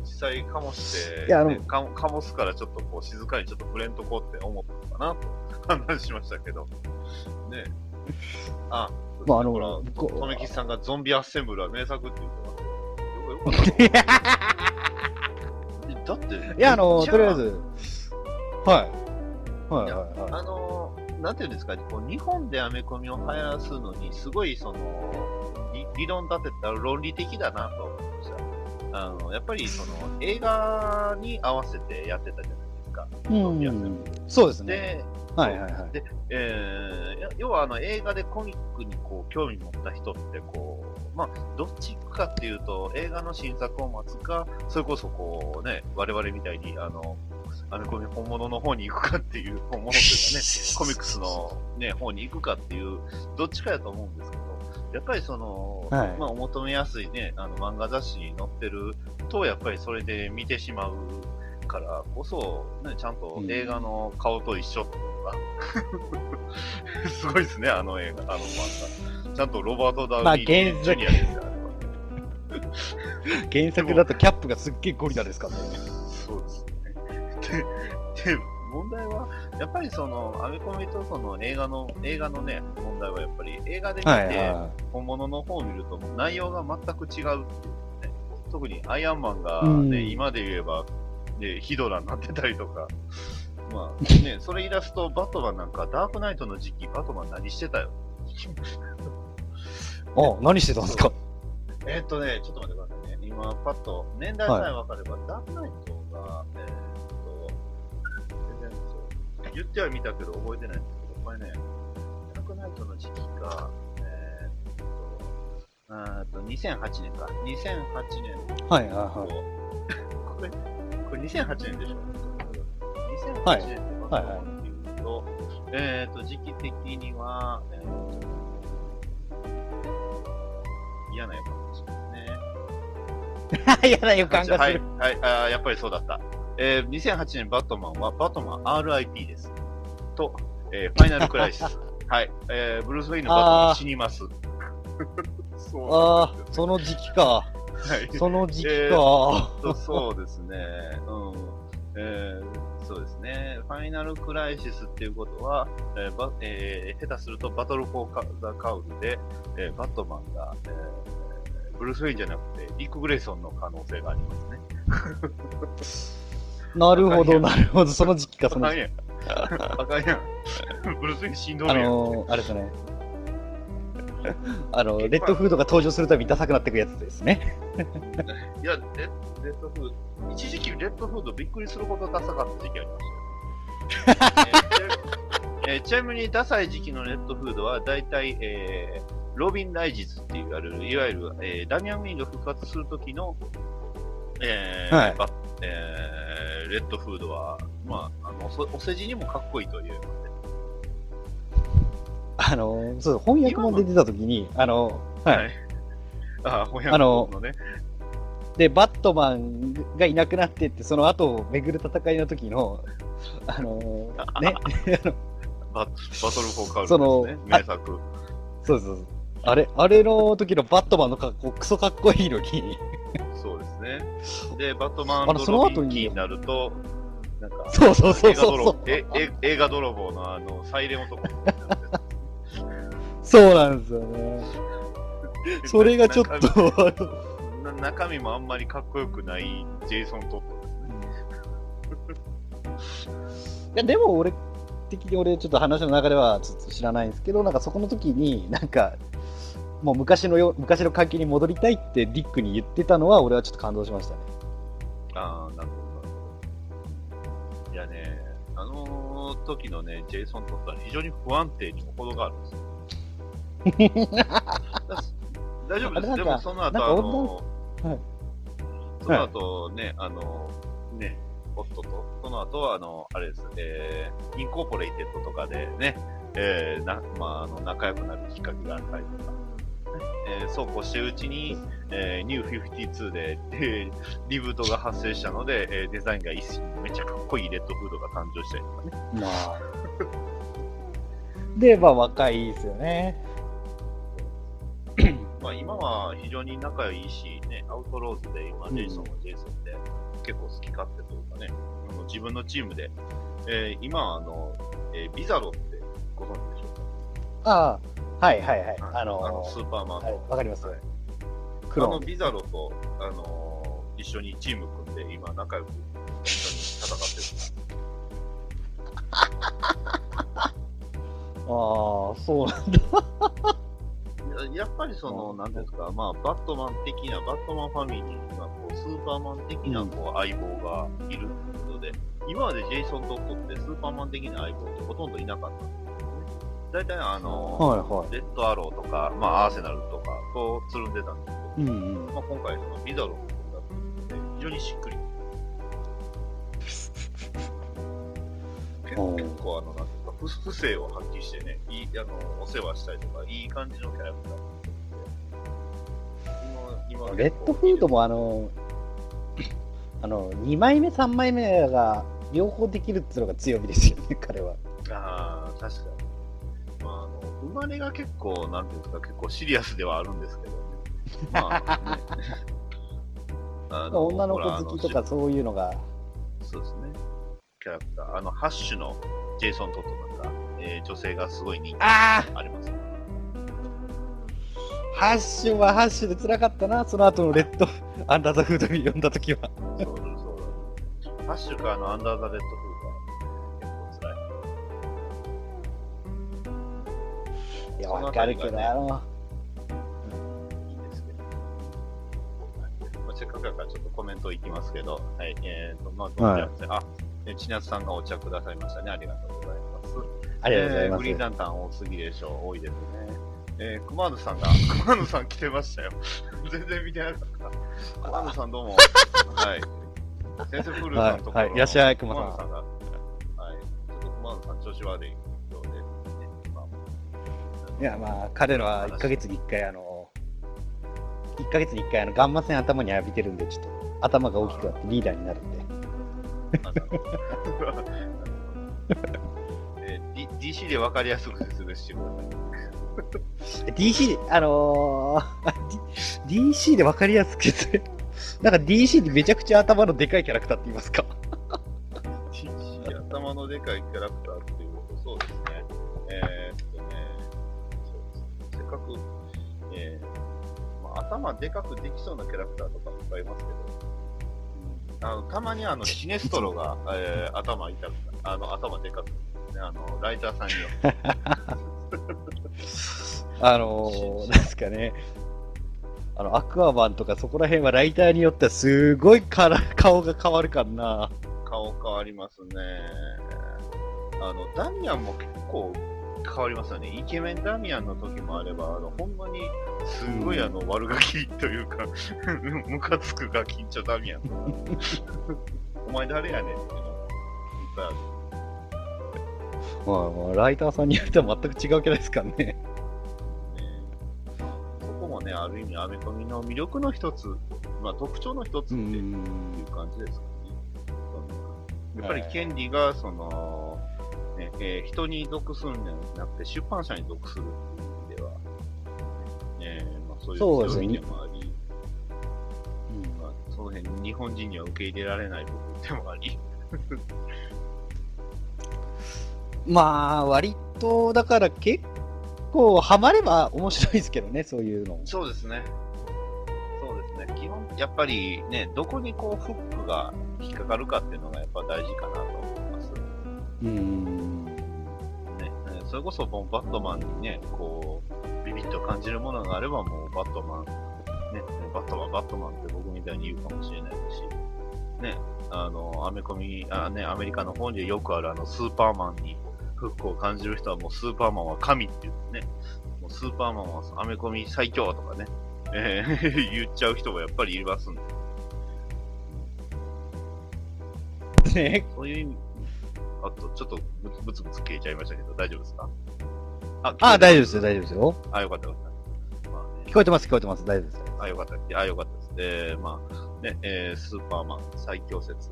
実際醸して、いやあの醸すからちょっとこう静かにちょっと触れんとこうって思ったのかなと話しましたけど。ねあ、まああのほら、こうとめきさんがゾンビアッセンブルは名作って言ってますけど。よかっただって、いや、あの、とりあえず、はい。はいはいはい。あのー、なんていうんですか、こう日本でアメコミを流行らすのに、すごいその、理理論立てた論理的だなと思いました。あの、やっぱりその、映画に合わせてやってたじゃないですか。うん、そうですね。で、はいはいはい。で、えーや要はあの映画でコミックにこう興味持った人ってこう、まあ、どっち行くかっていうと、映画の新作を待つか、それこそこうね、我々みたいにあの、アメコミ本物の方に行くかっていう、本物というかね、コミックスのね、方に行くかっていう、どっちかやと思うんですけど、やっぱりその、はいまあ、お求めやすいね、あの漫画雑誌に載ってると、やっぱりそれで見てしまうからこそ、ね、ちゃんと映画の顔と一緒っていうのが、すごいですね、あの映画、あの漫画。ちゃんとロバート・ダウまあニー・原作ジュニアですから、原作だとキャップがすっげえゴリラですからね。そうですね。で、で問題は、やっぱりその、アメコミとその映画の、映画のね、問題はやっぱり映画で見て、本物の方を見ると、内容が全く違うっていうね。特にアイアンマンがうんね、今で言えば、ね、ヒドラになってたりとか、まあね、それ言い出すと、バットマンなんか、ダークナイトの時期、バットマン何してたよ。い。あ、何してたんですか？えーっとね、ちょっと待ってくださいね。今、パッと、年代さえ分かれば、ダークナイトが、えーっと、全然そう、言ってはみたけど覚えてないんですけど、これね、ダークナイトの時期が、えーっと、と、2008年か。2008年はいはいと、はい。これ、これ2008年でしょはい2008年ってバットマンっていうと、えーっと、時期的には、えー嫌な予感がしますね。嫌な予感がはい、する。はい、あーやっぱりそうだった。えー、2008年バットマンは、バットマン RIP です。と、えー、ファイナルクライシス。はい、えー、ブルース・ウェインのバットマン死にます。そうああその時期か。はい。その時期えか。とそうですね。うん。えー、そうですね。ファイナルクライシスっていうことは、えーばえー下手するとバトル・フォー・カザ・カウルで、えーバットマンが、えーブルース・ウェインじゃなくて、リック・グレイソンの可能性がありますね。なるほど、なるほど。その時期か、その時期。あかんやん。ブルース・ウェインしんどいあやん。のー、あれですね。あの、レッドフードが登場するたびダサくなっていくやつですね。いや、レレッドフード、一時期レッドフードびっくりするほどダサかった時期ありましたよ。えーちな えーちなみにダサい時期のレッドフードは大体、えーロビン・ライジズっていうある、いわゆる、えーダミアン・ウィンが復活する時の、えーはいバえーレッドフードは、まあ、あの、おお世辞にもかっこいいという。あの、そう、翻訳も出てた時に、あの、はい。。あ、翻訳あののね。で、バットマンがいなくなってって、その後を巡る戦いの時の、あの、ね、ババトル・フォー・カウルね。名作。そうそうそう。あれ、あれの時のバットマンの格好、クソかっこいいのに、そうですね。で、バットマンあのとそのンキーになると、なんか、そうそうそう映画そう映画泥棒のあの、サイレン男そうなんですよね。それがちょっと、中身もあんまりかっこよくないジェイソン・トッ。いや、でも俺的に俺ちょっと話の中ではちょっと知らないんですけど、なんかそこの時になんか、もう昔のよ、昔の関係に戻りたいってディックに言ってたのは俺はちょっと感動しましたね。ああ、なるほど、なるほど。いやね、あの時のね、ジェイソン・トッドは非常に不安定にも程があるんですよ。大丈夫です。でもその後、あの、はいその後ね、あの、ね、ホットと、その後は、あの、あれです、えー、インコーポレイテッドとかでね、えー、な、まあ、あの、仲良くなるきっかけがあったりとか、ねえーそうこうしてるうちに、えー、ニュー52で、えーリブートが発生したので、えーデザインが一新めっちゃかっこいいレッドフードが誕生したりとかね。まあ。で、まあ若いですよね。まあ今は非常に仲いいし、ね、アウトローズで今、うん。ジェイソンはジェイソンで、結構好き勝手というかね、あの自分のチームで、えー今あの、えービザロってご存知でしょうか？ああ、はいはいはい。ああののスーパーマンはいの、わかります。はい。あのビザロと、あのー一緒にチーム組んで今仲良く一緒に戦ってる。ああ、そうなんだ。ややっぱりその、なんですか、まあ、バットマン的な、バットマンファミリーには、こう、スーパーマン的な、こう、相棒がいるということで、今までジェイソン・トッドってスーパーマン的な相棒ってほとんどいなかったんですよね。大体、あの、はいはい。レッドアローとか、まあ、アーセナルとかとつるんでたんですけど、うんうん。まあ、今回、その、ビザローだったので、非常にしっくり。結構、あの、なん不不正を発揮してね、いい、あの、お世話したりとか、いい感じのキャラクター今、今レッドフードもあの、あの、2枚目、3枚目が両方できるっていうのが強みですよね、彼は。ああ、確かに。まあ、あの、生まれが結構、なんていうんですか、結構シリアスではあるんですけどね。まあ、ね。あ女の子好きとかそういうのが、そうですね。キャラクター。あの、ハッシュのジェイソン・トットえー女性がすごい人気ああります。ハッシュはハッシュで辛かったな、その後のレッド、アンダーザフードに読んだときは。そうそうそう。ハッシュかあの、アンダーザ・レッドフードは結構辛い。いや、わかるけど、あの、いいんですけど。まあ、せっかくだからちょっとコメントいきますけど、はい、えーと、まあ、どうもじゃあ、千夏さんがお茶くださいましたね。ありがとうございます。ありがとうございますえーグリーン。ランタン多すぎでしょう。多いですね。えー、熊野さんが、熊野さん来てましたよ。全然見てなかった。熊野さんどうも。はい。先生フルさんのところの、はいはいいらっしゃい熊野さん野さんが。はい。ちょっと熊野さん調子悪いようで、ね、今いや、まあ、彼らは1ヶ月に1回、あの、1ヶ月に1回、あの、ガンマ線頭に浴びてるんで、ちょっと、頭が大きくなってリーダーになるんで。DC で分かりやすく説明してください。DC で、あのー DC で分かりやすくて、なんか DC でめちゃくちゃ頭のでかいキャラクターって言いますか？DC 頭のでかいキャラクターっていうと、そうですね。えー、っとね、そうですね。せっかく、えーまあ、頭でかくできそうなキャラクターとかいっぱいいますけど、あのたまにあのシネストロが、えー頭痛くなあの頭でかくね、あのライターさんによってあのー、なんですかね。あの、アクアマンとかそこら辺はライターによってはすごいから顔が変わるからな。顔変わりますね。あの、ダミアンも結構変わりますよね。イケメンダミアンの時もあれば、あの、ほんまに、すごいあの、悪ガキというか、ムカつくガキンチョダミアン お前誰やねんっていうのがいっぱいある。まあまあ、ライターさんによっては全く違うキャラですからね。ねそこもね、ある意味、アメコミの魅力の一つ、まあ特徴の一つっていう感じですかね。やっぱり権利が、その、ねえー人に属するんじゃなくて、出版社に属するっていう意味では、えーまあ、そういうそうですね。強みでもあり、まあ、その辺、日本人には受け入れられない部分でもあり、まあ、割と、だから結構、ハマれば面白いですけどね、そういうの。そうですね。そうですね。基本、やっぱりね、どこにこう、フックが引っかかるかっていうのがやっぱ大事かなと思います。うん。ね、えーそれこそもうバットマンにね、こう、ビビッと感じるものがあればもうバットマン、ね、バットマン、バットマンって僕みたいに言うかもしれないし、ね、あの、アメコミ、あ、ね、アメリカの方によくあるあの、スーパーマンにフックを感じる人はもうスーパーマンは神って言ってね、もうスーパーマンはアメコミ最強とかね、え ー言っちゃう人もやっぱりいますんで、ね、そういう意味、あと、ちょっとブツブツ消えちゃいましたけど、大丈夫ですか？ああ、大丈夫ですよ、大丈夫ですよ。あ、よかったよかった。まあね聞こえてます、聞こえてます、大丈夫です。あ、よかった。あ、よかったです。えー、まあ、ね、えー、スーパーマン最強説。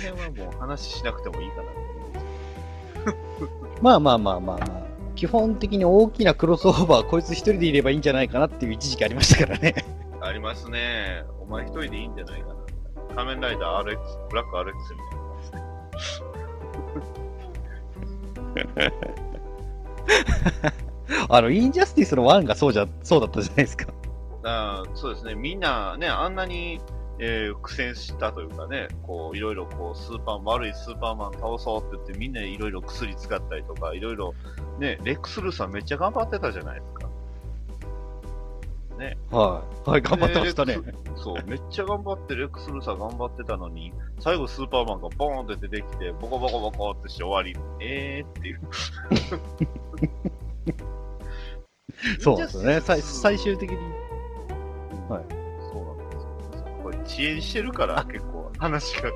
辺はもう話しなくてもいいかなと思いまあ まあまあまあまあ。基本的に大きなクロスオーバー、こいつ一人でいればいいんじゃないかなっていう一時期ありましたからね。ありますね。お前一人でいいんじゃないかな。仮面ライダー RX、ブラック RX みたいな。あの、インジャスティスの1がそうじゃ、そうだったじゃないですか。あーそうですね。みんなね、あんなに、えー苦戦したというかね、こう、いろいろこう、スーパー、悪いスーパーマン倒そうって言って、みんないろいろ薬使ったりとか、いろいろ、ね、レックス・ルーさんめっちゃ頑張ってたじゃないですか。ね。はい。はい、頑張ってましたねそう、めっちゃ頑張って、レックス・ルーさん頑張ってたのに、最後スーパーマンがボーンって出てきて、ボコボコボコってして終わり。えーっていう。そうですね。最最終的に。はい遅延してるから結構話が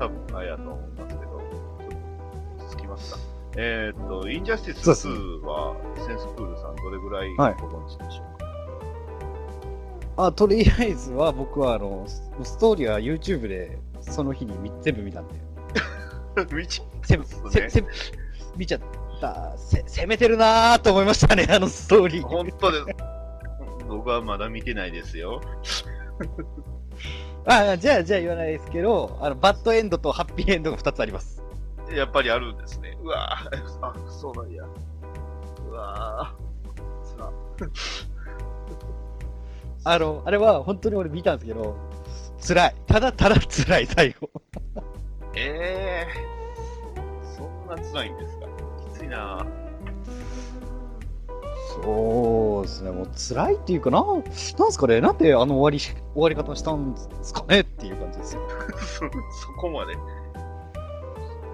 多分あれやと思いますけど、ちょっとつきますか。えーっと、インジャスティスそうです2は、センスプールさんどれぐらいはいご存知でしょうか、あ、とりあえずは僕はあの、スストーリーは YouTube でその日にみ全部見たんで。見ちせそうね見ちゃった。せ攻めてるなーと思いましたね、あのストーリー。本当です。僕はまだ見てないですよ。あじゃあ、じゃあ言わないですけど、あの、バッドエンドとハッピーエンドが2つあります。やっぱりあるんですね。うわぁ、あ、そうなんや。うわぁ、つら。あの、あれは本当に俺見たんですけど、辛い。ただただ辛い、最後。え えー、そんな辛いんですかきついなぁ。そうですね、もう辛いっていうかな、なんですかね、なんであの終わりし、終わり方したんですかねっていう感じですよ。そそこまで。す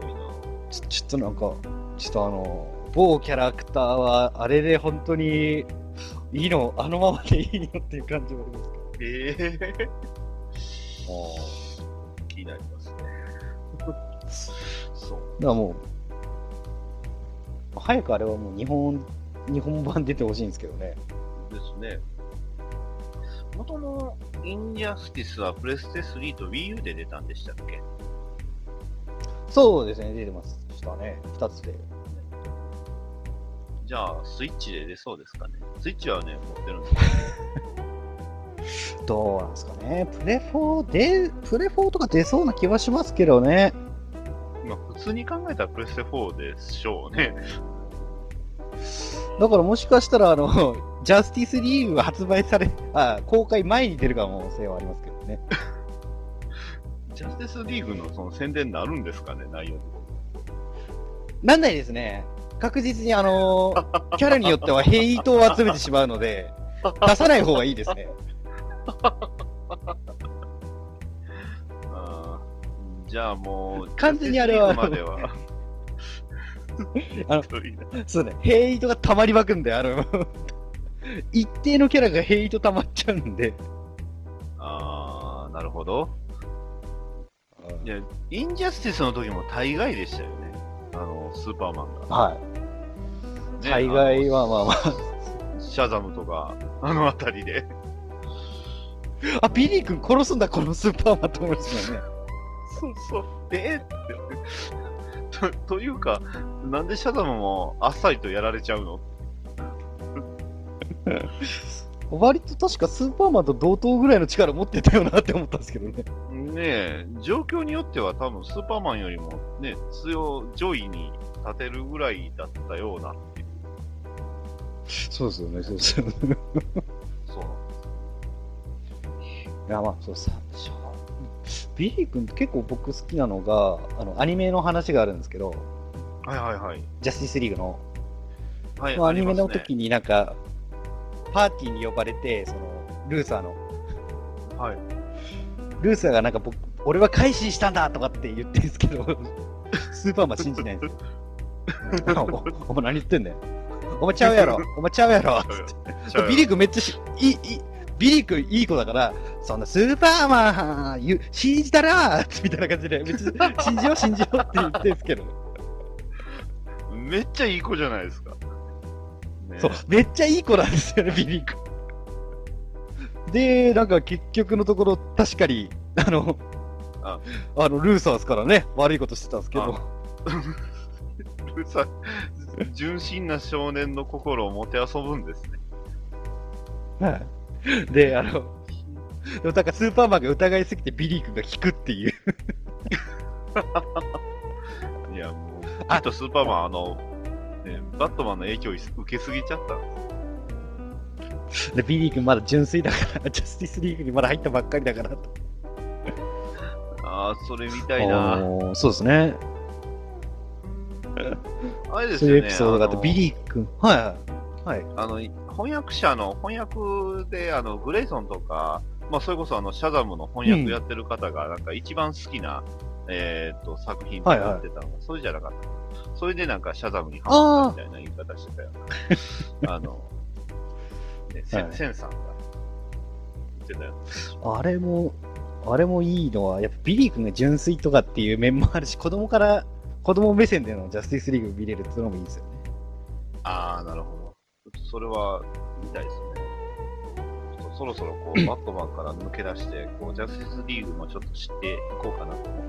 ごいなちちょっとなんか、ちょっとあの、某キャラクターは、あれで本当に、いいの、あのままでいいのっていう感じはありますけええー、ど。気になりますね。そう。だからもう、早くあれはもう日本、日本版出てほしいんですけどね。ですね。元のインジャスティスはプレステ3と Wii U で出たんでしたっけ？そうですね、出てましたね。二つで。じゃあ、スイッチで出そうですかね。スイッチはね、持ってるんです どうなんですかね。プレ4で、プレ4とか出そうな気はしますけどね。まあ、普通に考えたらプレステ4でしょうね。だからもしかしたら、あの、ジャスティスリーグが発売され、あ、公開前に出る可能性はありますけどね。ジャスティスリーグのその宣伝になるんですかね、内容で。なんないですね。確実にあの、キャラによってはヘイトを集めてしまうので、出さない方がいいですね。あーじゃあもう、完全にあれは。あのそうね、ヘイトが溜まりまくんで、あの、一定のキャラがヘイト溜まっちゃうんで、あー、なるほど。いや、インジャスティスの時も大概でしたよね。あの、スーパーマンが。はい。ね大概はあまあまあ。のシャザムとか、あのあたりで。あ、ビリー君殺すんだ、このスーパーマンと思いますよね。そうそう。えって。と というか、なんでシャザムもあっさりとやられちゃうの？割と確かスーパーマンと同等ぐらいの力持ってたよなって思ったんですけどね。ねえ、状況によっては多分スーパーマンよりもね、強、上位に立てるぐらいだったようなっていう。そうですよね、そうですよね。そう。いや、まあ、そうさ。ビリー君結構僕好きなのが、あの、アニメの話があるんですけど、はいはいはい。ジャスティスリーグの。はい、まあアニメの時になんか、パーティーに呼ばれて、その、ルーサーの、ね。はい。ルーサーがなんか僕、俺は改心したんだとかって言ってるんですけど、スーパーマン信じないんですよ。おお前何言ってんだよ。お前ちゃうやろ。お前ちゃうやろ。ビリー君めっちゃい、いい、ビリー君いい子だから、そんなスーパーマン、ゆ信じたらみたいな感じで、めっちゃ信じよう信じようって言ってるんですけど、めっちゃいい子じゃないですか。ねそう、めっちゃいい子なんですよね、ビリー君。で、なんか結局のところ、確かに、あの、ああの、ルーサーですからね、悪いことしてたんですけど、さ純真な少年の心をもてあそぶんですね。はい。で、あの、でもなんかスーパーマンが疑いすぎてビリー君が引くっていう。いや、もう、きあっとスーパーマン、あの、ね、バットマンの影響を受けすぎちゃったんですで、ビリー君まだ純粋だから、ジャスティスリーグにまだ入ったばっかりだからと。ああ、それ見たいな。おーそうですね。あれですそういうエよね。ピソードがあって、のビリー君。はいはい。はい。あの、翻訳者の、翻訳で、あの、グレイソンとか、まあ、それこそあの、シャザムの翻訳やってる方が、なんか一番好きな、えーっと、作品と言ってたのが、それじゃなかった。それでなんか、シャザムにハマったみたいな言い方してたよな。あの、ね、セはいンセンさんが言ってたよ。あれも、あれもいいのは、やっぱビリー君が純粋とかっていう面もあるし、子供から、子供目線でのジャスティスリーグ見れるっていうのもいいですよね。ああ、なるほど。それは見たいですね。ちょっとそろそろこう、バットマンから抜け出して、こう、ジャスティスリーグもちょっと知っていこうかなと思っ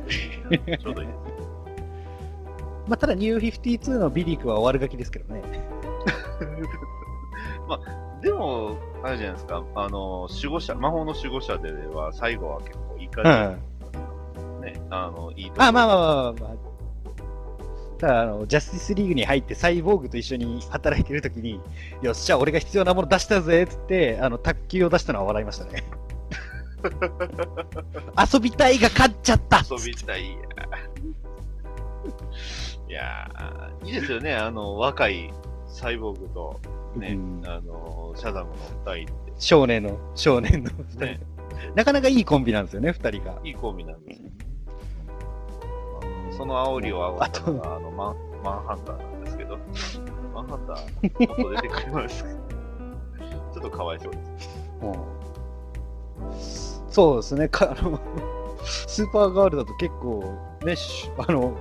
てちょうどいいです。まあ、ただ、ニュー52のビリー君は悪ガキですけどね。でも、あれじゃないですか、あの、守護者、魔法の守護者では、最後は結構いい感じね、あの、いいとこあ、まあまあまあまあ、まあ。ただ、あの、ジャスティスリーグに入ってサイボーグと一緒に働いてるときに、よっしゃ、俺が必要なもの出したぜっつって、あの、卓球を出したのは笑いましたね。遊びたいが勝っちゃった遊びたい。いやー、いいですよね、あの、若いサイボーグと、ね、うんあの、シャザムの二人って、少年の、少年の二人。ね、なかなかいいコンビなんですよね、二人が。いいコンビなんですよ。その煽りを煽ったのが、あの、マン、マンハンターなんですけど、マンハンター、もっと出てくれますか ちょっとかわいそうです。うんそうですね、かあの、スーパーガールだと結構、ね、しあの、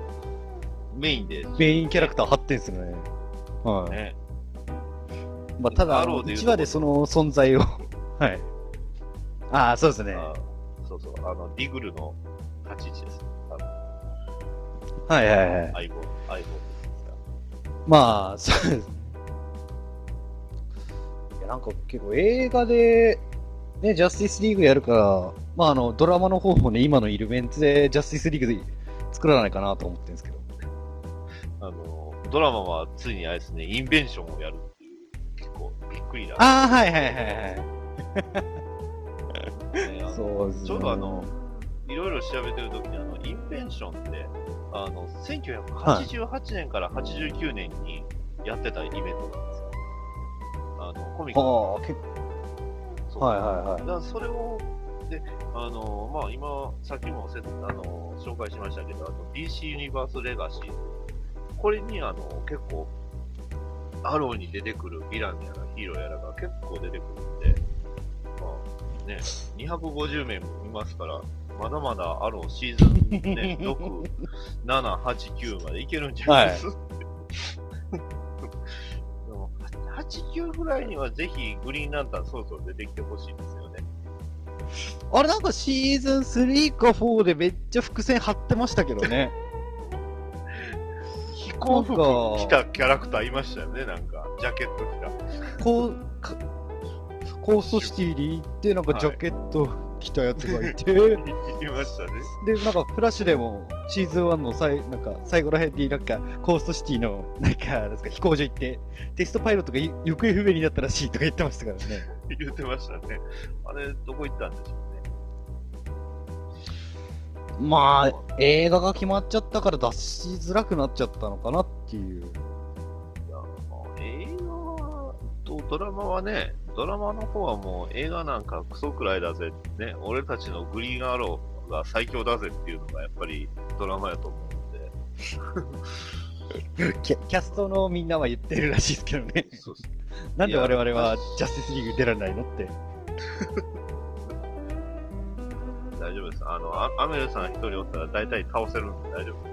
メインで。メインキャラクター張ってんすよね。はい。ね。まあ、ただ、アローで言うと1話でその存在を、はい。ああ、そうですね。あそうそう、あの、ディグルの立ち位置です。あのはいはいはい。相棒、相棒ですか。まあ、そうですね。いや、なんか結構映画で、ね、ジャスティスリーグやるから、まああの、ドラマの方もね、今のいるメンツでジャスティスリーグで作らないかなと思ってるんですけど。あの、ドラマはついにあれですね、インベンションをやるっていう、結構びっくりな。ああ、はいはいはいはい。ねそうですね。ちょうどあの、いろいろ調べてるときに、あの、インベンションって、あの、1988年から89年にやってたイベントなんですよ。あの、コミックああ、結そう。はいはいはい。だからそれを、で、あの、まあ、今、さっきもせあの紹介しましたけど、あの DC ユニバースレガシー。これに、あの、結構、アローに出てくるヴィランやらヒーローやらが結構出てくるんで、まあ、ね、250名もいますから、まだまだアローシーズン、ね、6、7、8、9までいけるんじゃない？です、でも8、9ぐらいにはぜひグリーンランタンそろそろ出てきてほしいですよね。あれなんかシーズン3か4でめっちゃ伏線張ってましたけどね。飛行服着たキャラクターいましたよね、なんか。ジャケット着た。こう、かコーストシティに行って、なんかジャケット着たやつがいて、いましたね。で、なんかフラッシュでもシーズン1の最なんか最後ら辺になんかコーストシティのなんかなんですか飛行場行って、テストパイロットがい行方不明になったらしいとか言ってましたからね。言ってましたね。あれ、どこ行ったんでしょうね。まあ、映画が決まっちゃったから出しづらくなっちゃったのかなっていう。いや、まあ、映画とドラマはね、ドラマの方はもう映画なんかクソくらいだぜ、ね、俺たちのグリーンアローが最強だぜっていうのがやっぱりドラマやと思うんで、キャキャストのみんなは言ってるらしいですけどね。そうそなんで我々いはやジャスティスリーグ出られないのって。大丈夫です。あの、アアメルさん一人おったら大体倒せるんで大丈夫。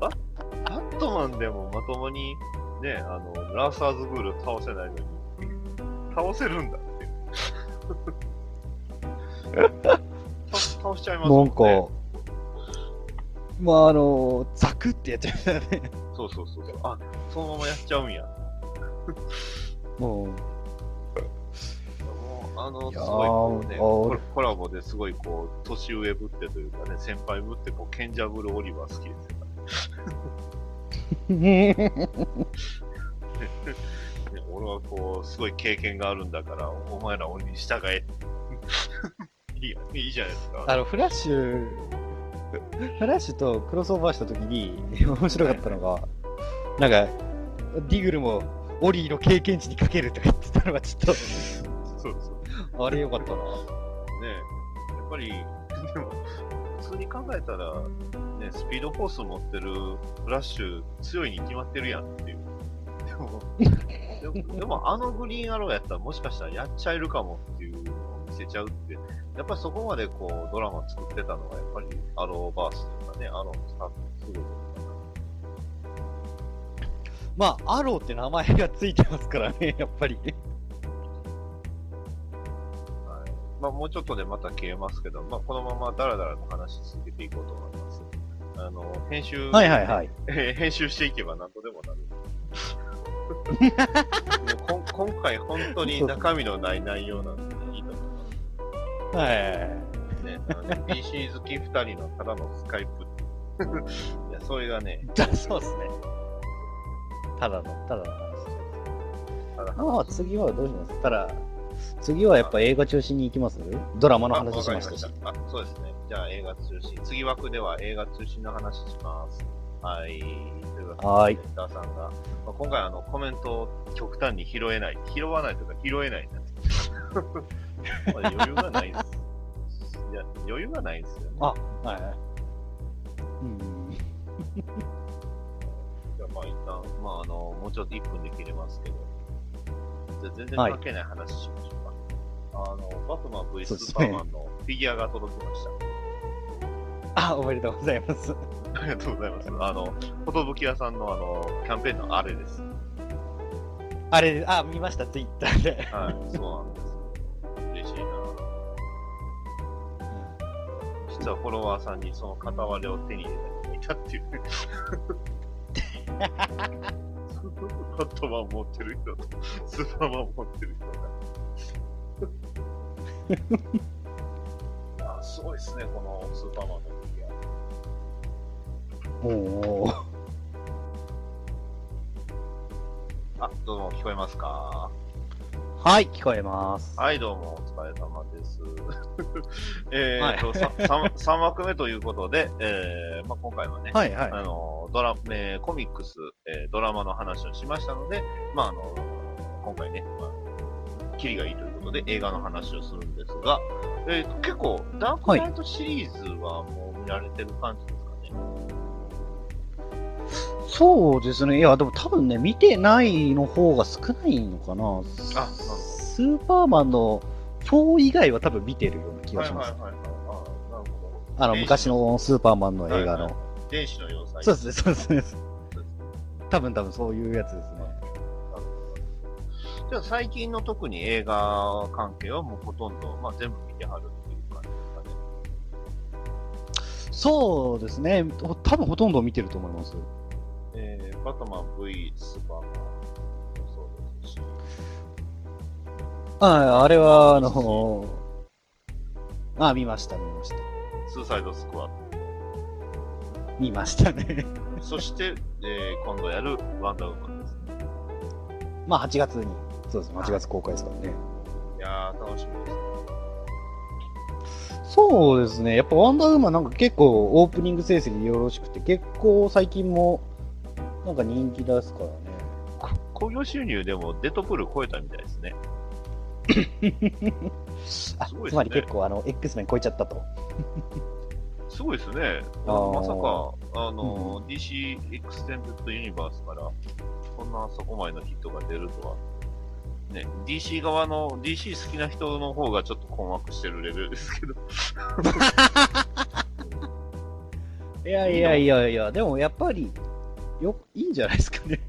バ バットマンでもまともにね、あの、ラーサーズグール倒せないのに、倒せるんだっていう。倒倒しちゃいますもんね。なんか、まああの、ザクってやっちゃいましたね。そうそうそうそう。あ、そのままやっちゃうんや。もう、もう、あの、いやーすごいこうねあーコラ、コラボですごいこう、年上ぶってというかね、先輩ぶってこう、賢者ぶるオリバー好きですよ、ね。俺はこう、すごい経験があるんだから、お前ら俺に従え。いいや、いいじゃないですか。あの、フラッシュ、フラッシュとクロスオーバーしたときに、面白かったのが、なんか、ディグルも、オリーの経験値にかけるとか言ってたのがちょっそうそう。と、あれよかったな。ねやっぱり、でも、普通に考えたら、ね、スピードフォース持ってるフラッシュ強いに決まってるやんっていう。でも、でも でもあのグリーンアローやったらもしかしたらやっちゃえるかもっていうのを見せちゃうって、やっぱりそこまでこうドラマ作ってたのがやっぱりアローバースというかね、アローのスタートすごい。まあ、アローって名前がついてますからね、やっぱり。まあもうちょっとでまた消えますけど、まあこのままダラダラと話し続けていこうと思います。あの、編集、はいはいはい。えー編集していけば何とでもなる。もうこん今回本当に中身のない内容なんでいいと思いまはい。すね。あの PC 好き二人のただのスカイプ。いや、それがね、だそうですね。ただの、ただの話。ただまあ、次はどうします？ただ、次はやっぱ映画中心に行きます？ドラマのあ話しましたし。あ、そうですね。じゃあ映画中心。次枠では映画中心の話します。はい。というわけで、はーいダーさんが、まあ、今回あのコメントを極端に拾えない。拾わないというか拾えないんです。まあ余裕がないです。いや、余裕がないんですよね。あ、はいはい。うん。じゃあまあ一旦、まああの、もうちょっと1分で切れますけど。じゃあ全然関係ない話しましょうか。あの、バットマン V スーパーマンのフィギュアが届きました。あ、おめでとうございます。ありがとうございます。あの、フォトブキ屋さんのあの、キャンペーンのあれです。あれ、あ、見ました、ツイッターで。はい、そうなんです。嬉しいな実はフォロワーさんにその片割れを手に入れた人がいたっていう。バットマン持ってる人と、スーパーマン持ってる人が。あすごいですね、このスーパーマンのフィギュおお。ア。あ、どうも聞こえますか？はい、聞こえます。はい、どうも、お疲れ様です。えーと、はいさ三三枠目ということで、えーまあ、今回はね、はいはい。あの、ドラ、えーコミックス、えードラマの話をしましたので、まあ、あの、今回ね、まあ、キリがいいということで映画の話をするんですが、えーと結構、ダークナイトシリーズはもう見られてる感じですかね？そうですね。いや、でも多分ね、見てないの方が少ないのかな。ほどスーパーマンのフ4以外は多分見てるような気がします。はいはいはいはい。あの、昔のスーパーマンの映画の。はい電子の要塞。そうですね、そうですね。多分多分そういうやつですね。じゃあ最近の特に映画関係はもうほとんど、まあ全部見てはるっていう感じですかね。そうですね。ほ多分ほとんど見てると思います。えー、バットマン V スーパーマンもそうですし、はい、あれは、あの、あ、見ました、見ました。スーサイドスクワッ見ましたね。ト。そして、えー、今度やるワンダーウーマンですね。まあ8月に、そうですね、8月公開ですからね。いやー、楽しみですね。そうですね。やっぱワンダーウーマンなんか結構オープニング成績よろしくて、結構最近もなんか人気ですからね。こ興行収入でもデッドプール超えたみたいですね。あ、すごいですねつまり結構あの、X メン超えちゃったと。すごいですね。あーまさか、あの、DC エクステンデッドユニバースから、こんなそこまでのヒットが出るとは。ね、DC 側の、DC 好きな人の方がちょっと困惑してるレベルですけど。いやいやいやいや、でもやっぱり、よ、いいんじゃないですかね。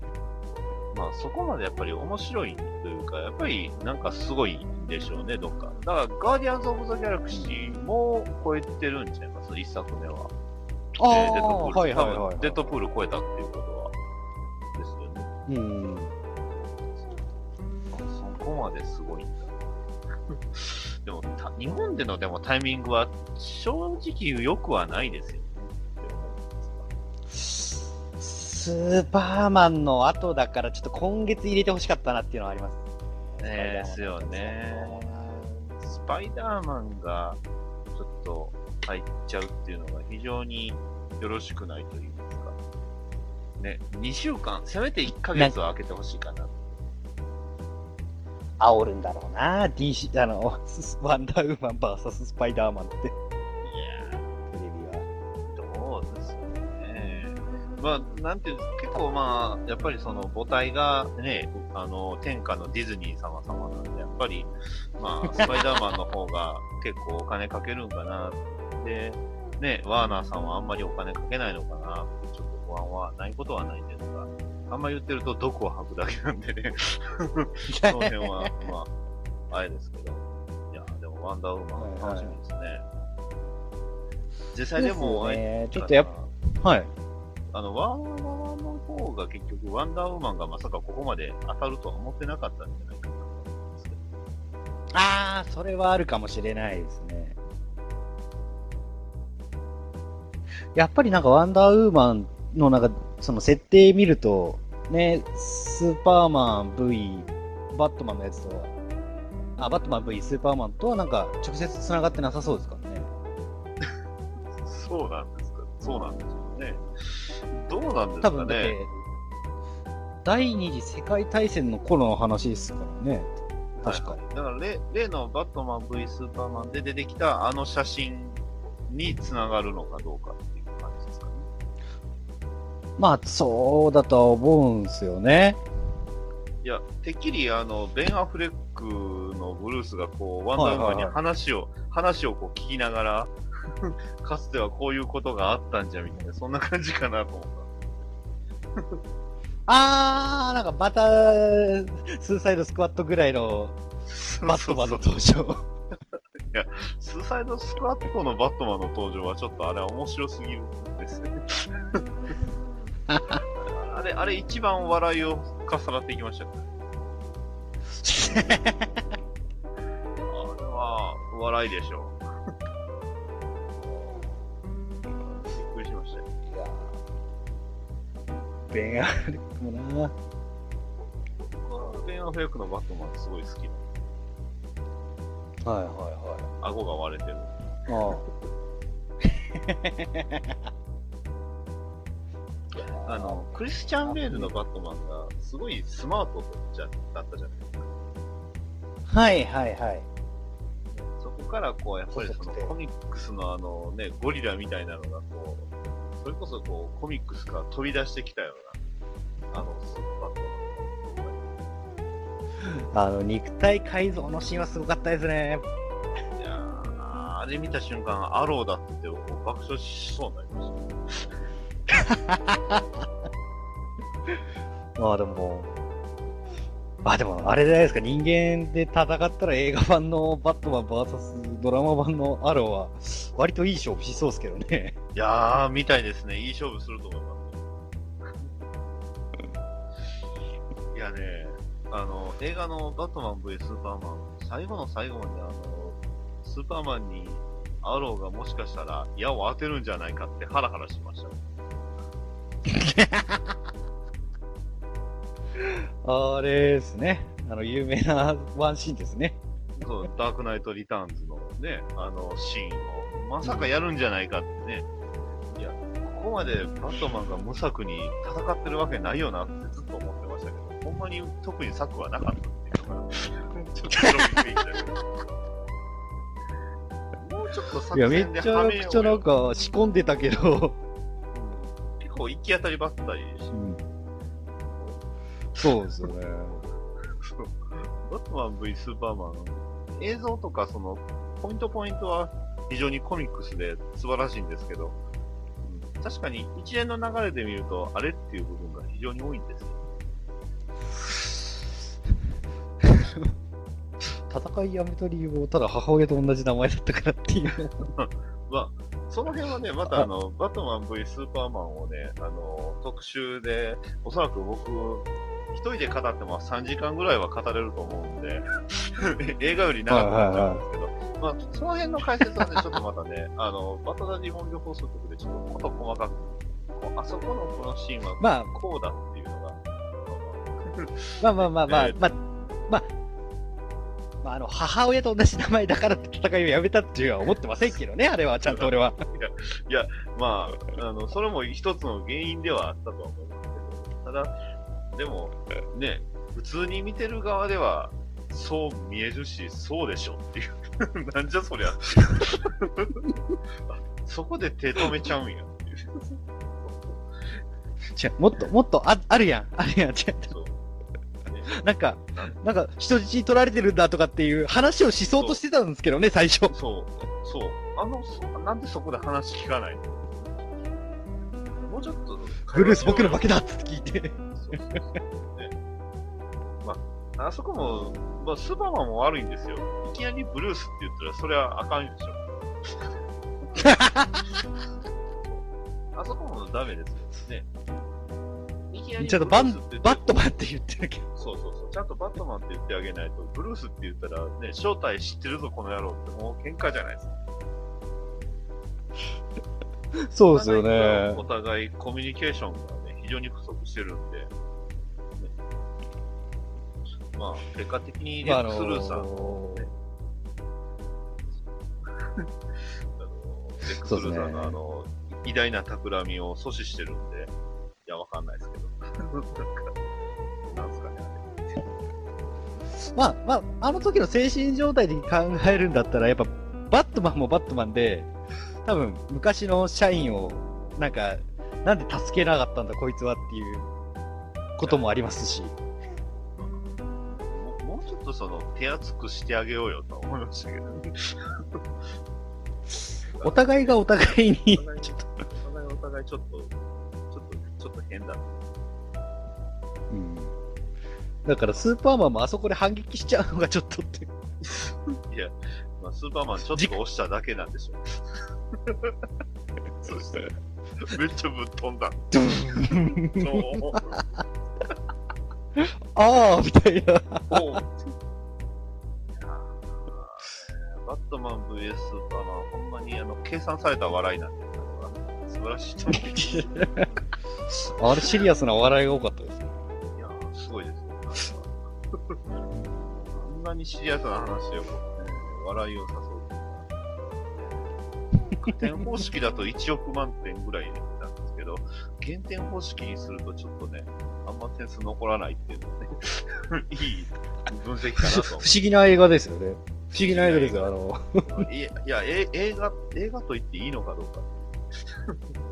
まあそこまでやっぱり面白いというか、やっぱりなんかすごいんでしょうね、どっか。だから、ガーディアンズ・オブ・ザ・ギャラクシーも超えてるんちゃいます、一作目は。あえーデッドプール、はいはいはい、多はい。分デッドプール超えたっていうことは、ですよね。うん。そこまですごいんだ。でもた、日本でのでもタイミングは正直良くはないですよね。スーパーマンの後だから、ちょっと今月入れてほしかったなっていうのはあります。ですよね。スパイダーマンがちょっと入っちゃうっていうのが非常によろしくないと言いますか。ね、2週間、せめて1ヶ月は空けてほしいかな。煽るんだろうな、DC、あの、ワンダーウーマン VS スパイダーマンって、テいやレビは。ー、どうですよね。まあ、なんていう、結構まあ、やっぱりその母体がね、あの、天下のディズニー様様なんで、やっぱり、まあ、スパイダーマンの方が結構お金かけるんかな。で、ね、ワーナーさんはあんまりお金かけないのかなってちょっと不安はないことはないんですが、あんま言ってると毒を吐くだけなんでね、その辺は、まあ、あれですけど。いや、でもワンダーウーマン楽しみですね。実際でも、ねちょっとやっはい。あの、ワーナーの方が結局、ワンダーウーマンがまさかここまで当たるとは思ってなかったんじゃないかなと思いますけど。あー、それはあるかもしれないですね。やっぱりなんかワンダーウーマンのなんか、その設定見ると、ね、スーパーマン V、バットマンのやつとは、あ、バットマン V、スーパーマンとはなんか直接繋がってなさそうですからね。そうなんですか。そうなんですよね。どうなんですか多分だってね。、第二次世界大戦の頃の話ですからね。確かはいはいだから例、例のバットマン V スーパーマンで出てきたあの写真に繋がるのかどうかっていう。まあ、そうだとは思うんですよね。いや、てっきりあの、ベン・アフレックのブルースがこう、ワンダーウーマンに話を、話をこう聞きながら、かつてはこういうことがあったんじゃみたいな、そんな感じかなと思った。あー、なんかまた、スーサイドスクワットぐらいのバットマンの登場。スーサイドスクワットのバットマンの登場はちょっとあれは面白すぎるんですね。あれ、あれ一番笑いをかっさらっていきましたね。あれは笑いでしょう。びっくりしましたよ。ベンアフレックもな。僕はベン・アフレックのバットマンすごい好きな。はいはいはい。顎が割れてる。ああの、クリスチャン・ベールのバットマンがすごいスマートじゃだったじゃないですか。はいはいはい。そこからこう、やっぱりそのコミックスのあのね、ゴリラみたいなのがこう、それこそこう、コミックスから飛び出してきたような、あの、スーパーあの、肉体改造のシーンはすごかったですね。いやーあれ見た瞬間、アローだって爆笑しそうになりました。ま あでも、あ、でもあれじゃないですか、人間で戦ったら映画版のバットマン VS ドラマ版のアローは、割といい勝負しそうですけどね。いやー、みたいですね。いい勝負すると思います。いやね、あの、映画のバットマン VS スーパーマン、最後の最後まであの、スーパーマンにアローがもしかしたら矢を当てるんじゃないかってハラハラしました。あれですね。あの、有名なワンシーンですね。そう、ダークナイトリターンズのね、あの、シーンを、まさかやるんじゃないかってね。いや、ここまでバットマンが無策に戦ってるわけないよなってずっと思ってましたけど、ほんまに特に策はなかったっていうのが、ちょっと衝撃的だけど。もうちょっと作いや、め戦でっちゃくちゃなんか仕込んでたけど、構行き当たりばったりしそうですよね。バットマン V スーパーマン、映像とかその、ポイントポイントは非常にコミックスで素晴らしいんですけど、うん確かに一連の流れで見ると、あれっていう部分が非常に多いんですよ。戦いやめた理由をただ母親と同じ名前だったからっていう。まあ、その辺はね、またあの、バットマン V スーパーマンをね、あの、特集で、おそらく僕、一人で語っても3時間ぐらいは語れると思うんで、映画より長くなっちゃうんですけど、まあ、その辺の解説はね、ちょっとまたね、あの、バトダディモンビ放送局でちょっとこと細かく、こうあそこのこのシーンはまあ、こうだっていうのが、まあまあまあまあ、えーまあ、まあ、まあ、あの、母親と同じ名前だからって戦いをやめたっていうのは思ってませんけどね、あれは、ちゃんと俺は。まあ、あの、それも一つの原因ではあったとは思いますけど、ただ、でも、ね、普通に見てる側では、そう見えるし、そうでしょっていう。なんじゃそりゃ。あ そこで手止めちゃうんやっていう。違う、もっと、もっとあ、あるやん、あるやん、違う。なんか、なんか、人質に取られてるんだとかっていう話をしそうとしてたんですけどね、最初。そう、そう。あの、そなんでそこで話聞かないの？もうちょっと。ブルース僕の負けだって聞いて。そうそうそうねまあ、あそこも、まあ、スーパーマンも悪いんですよ。いきなりブルースって言ったら、それはあかんでしょ。あそこもダメですよ。ね。いきなりちょっとバンブルースって言ってバットマンって言ってるけど。そうそうそう。ちゃんとバットマンって言ってあげないと、ブルースって言ったらね、正体知ってるぞ、この野郎って、もう喧嘩じゃないですか。そうですよねお。互いコミュニケーションがね、非常に不足してるんで、ねまあ、結果的にレックスルーさんの、の ねあのレックスルーさんのあの、偉大な企みを阻止してるんで、まあ、まあ、あの時の精神状態で考えるんだったら、やっぱ、バットマンもバットマンで、多分、昔の社員を、なんか、なんで助けなかったんだ、こいつはっていうこともありますし。ももうちょっとその、手厚くしてあげようよとは思いましたけどね。お互いがお互いにお、互いちょっと、お互いお互いちょっと、ちょっと、ちょっと変だ。うんだから、スーパーマンもあそこで反撃しちゃうのがちょっとって。いや、まあ、スーパーマンちょっと押しただけなんでしょう。そして、めっちゃぶっ飛んだ。そうああみたいな。バットマン VS スーパーマン、ほんまにあの計算された笑いなんで、素晴らしいと思う。あれ、シリアスな笑いが多かったですね。あんなにシリアスな話を、ね、笑いを誘う。加点方式だと1億万点ぐらいなんですけど、減点方式にするとちょっとね、あんま点数残らないっていうのはね、いい分析かなと不思議な映画ですよね。不思議な映画ですよ。あの。いや、いやえ映画、映画と言っていいのかどうか。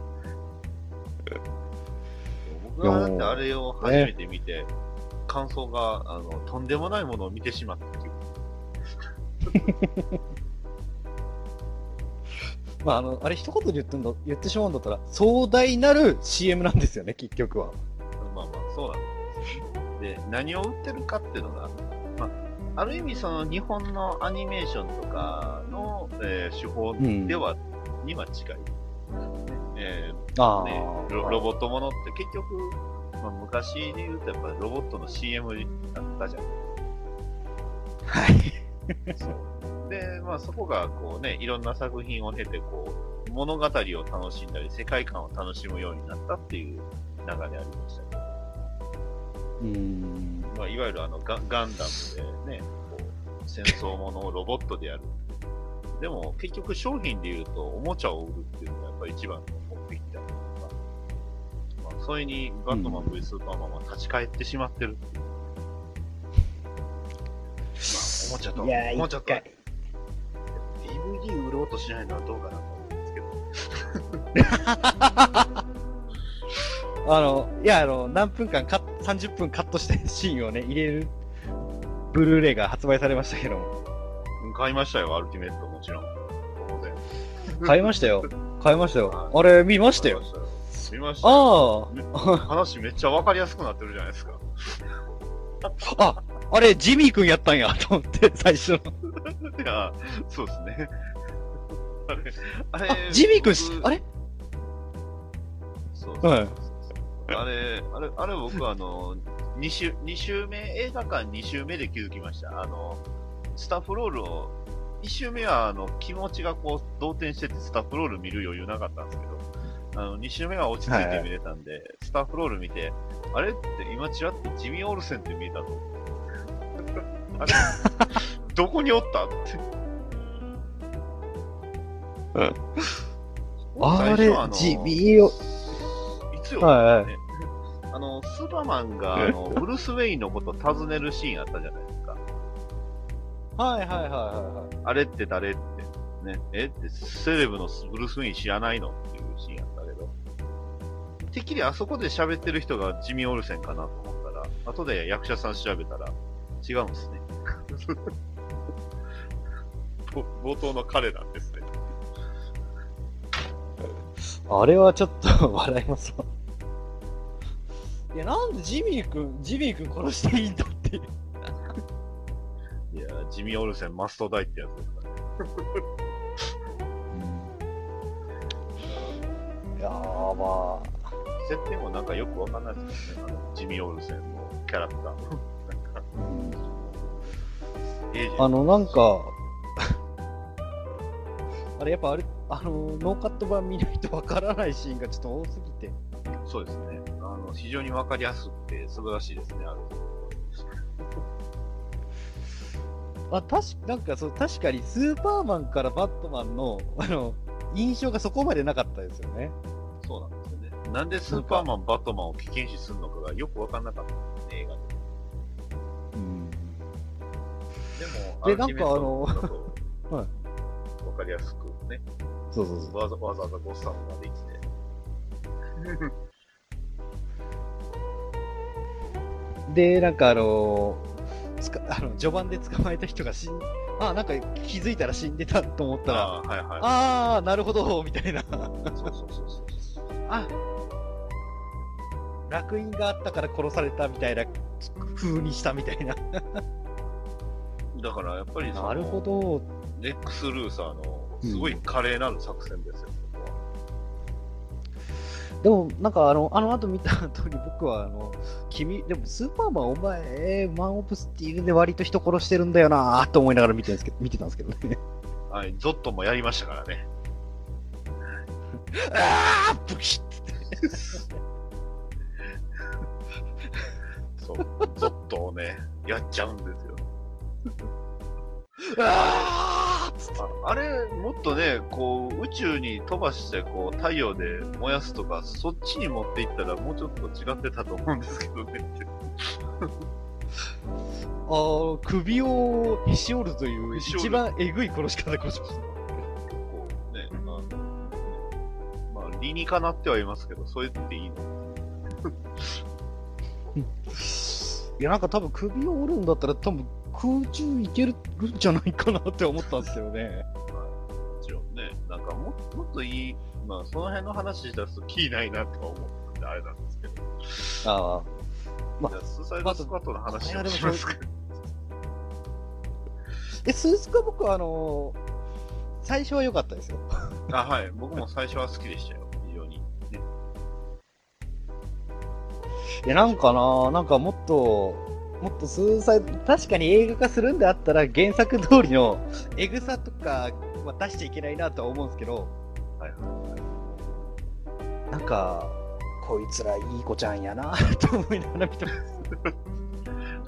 僕はだってあれを初めて見て、感想が、あの、とんでもないものを見てしまったっていう。まあ、あの、あれ一言で言ってんだ、言ってしまうんだったら、壮大なる CM なんですよね、結局は。まあまあ、そうなんです。で、何を売ってるかっていうのが、まあ、ある意味その日本のアニメーションとかの、えー手法では、には近い。えあーね、ロロボットものって結局、まあ、昔で言うとやっぱりロボットの CM だったじゃん。はい。そう。で、まあそこがこうね、いろんな作品を経て、こう、物語を楽しんだり、世界観を楽しむようになったっていう流れありましたけど、うん。まあいわゆるあのガガンダムでね、こう、戦争ものをロボットでやる。でも結局商品で言うと、おもちゃを売るっていうのがやっぱり一番のそれにバットマン V スーパーマンは立ち返ってしまってるっていう。まあ、おもちゃと、いやーおもちゃと一回、DVD 売ろうとしないのはどうかなと思うんですけど。あの、いや、あの、何分間カット、30分カットしてシーンをね、入れる、ブルーレイが発売されましたけども。買いましたよ、アルティメットもちろん。当然。買いましたよ。買いましたよは。あれ、見ましたよ。見ましたよ。ああ。話めっちゃわかりやすくなってるじゃないですか。あ、あれ、ジミー君やったんや、と思って、最初の。いや、そうですね。あれ、あれあ、ジミー君し、あれ？そうそうはいあれ、あれ、あれ僕あの、2週、二週目、映画館2週目で気づきました。あの、スタッフロールを、1週目はあの、気持ちがこう、動転しててスタッフロール見る余裕なかったんですけど、あの、2週目は落ち着いて見れたんで、スタッフロール見て、あれ？って今ちらっとジミー・オルセンって見えたと思って。あれ？どこにおった？って。あれ？最初、ジミーを、いつよ、はいはいねあの、スーパーマンが、あの、ブルース・ウェインのことを尋ねるシーンあったじゃないですか。はいはいはいはいはい。あれって誰って。ね。え？って、セレブのブルース・ウェイン知らないの？っててっきりあそこで喋ってる人がジミー・オルセンかなと思ったら、後で役者さん調べたら、違うんですね。ぼ冒頭の彼なんですね。あれはちょっと 笑いますわ。いや、なんでジミー君、ジミー君殺していいんだっていう。いや、ジミー・オルセンマストダイってやつですからね。いやー、まあ。設定もなんかよくわかんないですけどね。あのジミー・オルセンのキャラクター。あの、なんか、あれ、やっぱあれ、あの、ノーカット版見ないとわからないシーンがちょっと多すぎて。そうですね。あの、非常にわかりやすくて素晴らしいですね、ある。あ、確か、なんかそう、確かにスーパーマンからバットマンの、あの、印象がそこまでなかったですよね。そうなんですよね。なんでスーパーマン、バットマンを危険視するのかがよくわかんなかったね、映画で。うん。でも、でなんかあのはいわかりやすくね、そうそうそう。わざわざわざゴッサムまで行って。で、なんかあのつかあの序盤で捕まえた人が死んあ、なんか気づいたら死んでたと思ったら、あはいはい。あー、なるほど、みたいな。そうそうそうそう。あ、楽印があったから殺されたみたいな風にしたみたいな。だからやっぱりなるほど。レックス・ルーサーのすごい華麗なる作戦ですよ、ここはでも、なんかあの、あの後見た通り僕はあの、君、でもスーパーマンお前、マン・オブ・スティールで割と人殺してるんだよなーと思いながら見てるんですけど、見てたんですけどね。はい、ゾットもやりましたからね。あーブキッそう、ゾットをね、やっちゃうんですよ。あああれ、もっとね、こう、宇宙に飛ばして、こう、太陽で燃やすとか、そっちに持っていったら、もうちょっと違ってたと思うんですけどね。あー首をへし折るという一番えぐい殺し方殺しました。こう、ね、あの、まあ、理にかなってはいますけど、そう言っていいのいや、なんか多分首を折るんだったら多分空中いけるんじゃないかなって思ったんですけどね。もちろんね、なんかももっといい、まあその辺の話し出すとキーないなとは思ってあれなんですけど。ああ。まあスーサイドスクワットの話をしますか。え、スースカ僕はあのー最初は良かったですよ。あ、はい。僕も最初は好きでしたよ。いや、なんかな、なんかもっと、もっとスーサイド、確かに映画化するんであったら原作通りのエグさとかは出しちゃいけないなとは思うんですけど、はいはい。なんか、こいつらいい子ちゃんやなと思いながら見てます。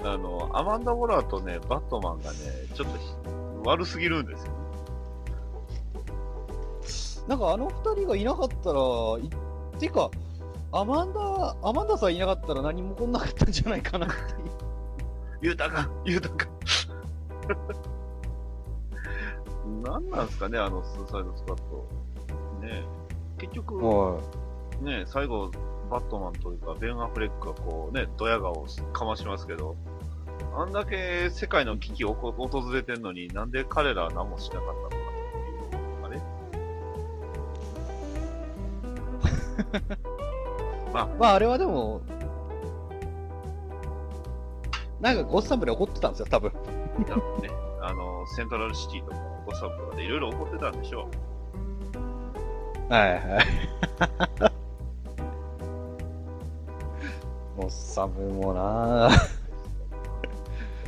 あの、アマンダ・ウォラーとね、バットマンがね、ちょっとひ悪すぎるんですよ。なんかあの二人がいなかったら、いてか、アマンダ、アマンダさんいなかったら何も起こんなかったんじゃないかなっていう。豊か、豊か。何なんですかね、あのスーサイドスクワット。ね結局、はね最後、バットマンというか、ベン・アフレックがこうね、ドヤ顔をかましますけど、あんだけ世界の危機をこ訪れてんのになんで彼らは何もしなかったのかっていう、あ れまあ、まああれはでも、なんかゴッサムで怒ってたんですよ、多分。多分ね、あの、セントラルシティとか、ゴサムとかでいろいろ起こってたんでしょはいはい。ゴッサムもなう。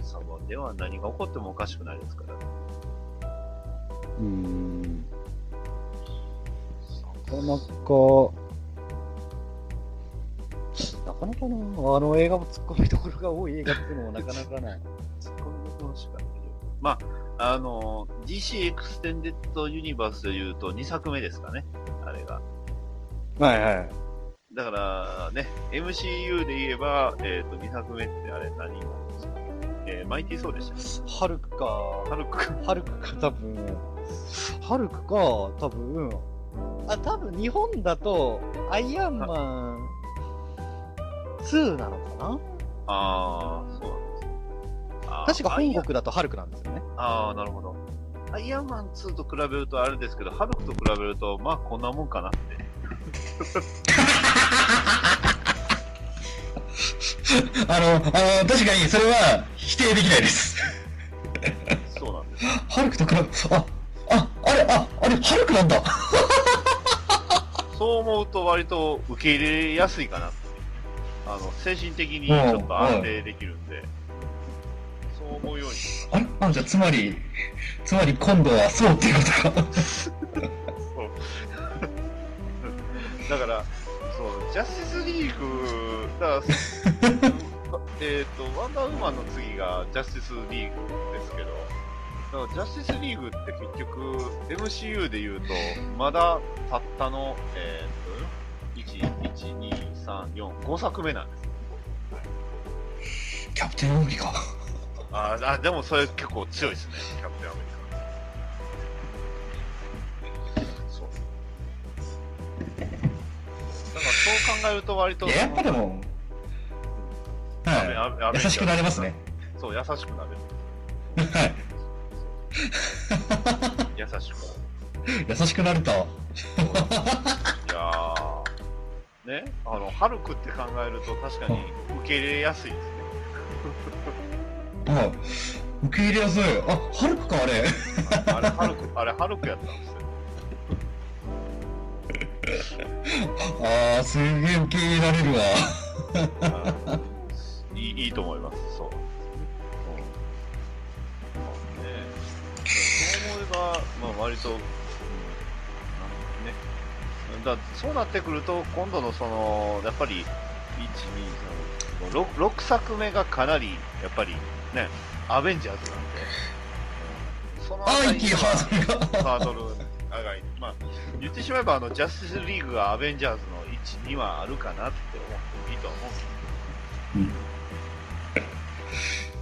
サモンでは何が起こってもおかしくないですから。うーん。なかなか、なかなかな、あの映画も突っ込みどころが多い映画っていうのもなかなかない。突っ込みどころしかないよまあ、あの、DC エクステンデッドユニバースで言うと2作目ですかね、あれが。はいはい。だからね、MCU で言えば、えっ、と、2作目ってあれ何なんですかえー、マイティーソーでしたっハルクか。けハルクか。ハルクか、多分。ハルクか、多分。あ、多分日本だと、アイアンマン2なのかな？あー、そうなんですね。確か本国だとハルクなんですよね。ああ、なるほど。アイアンマン2と比べるとあれですけど、ハルクと比べると、まあこんなもんかなって。あの、あの、確かにそれは否定できないです。そうなんです。ハルクと比べ、あ、あ、あれ、あ、あれ、ハルクなんだ。そう思うと割と受け入れやすいかなって。あの、精神的にちょっと安定できるんで、そう思うようにしあれ？あ、じゃあつまり、つまり今度はそうっていうことか。そう。だから、そう、ジャスティスリーグ、だから、えっと、ワンダーウーマンの次がジャスティスリーグですけど、だからジャスティスリーグって結局、MCU で言うと、まだたったの、えっ、と、1、1、2、3、4、5作目なんです。キャプテンオービか。あーあ、でもそれ結構強いですね、キャプテンアメリカ。そう。だからそう考えると割といや、やっぱでも、アメアメアはい。メ優しくなれますね。そう、優しくなれる。はい。優しく。優しくなると。いやー、ね、あの、ハルクって考えると確かに受け入れやすいですね。はい。受け入れやすい。あ、ハルクか、あれ。ああれ、ハルク、あれ、ハルクやったんですよ。あー、すげえ受け入れられるわ。いいいいと思います、そう。うんまあね、そう思えば、まあ、割と。だそうなってくると、今度のその、やっぱり、1、2、3、6, 6作目がかなり、やっぱりね、アベンジャーズなんで、うんそのあハードルが。ハードル上がり、まあ、言ってしまえば、あの、ジャスティスリーグがアベンジャーズの1、2はあるかなって思っていいとは思うんです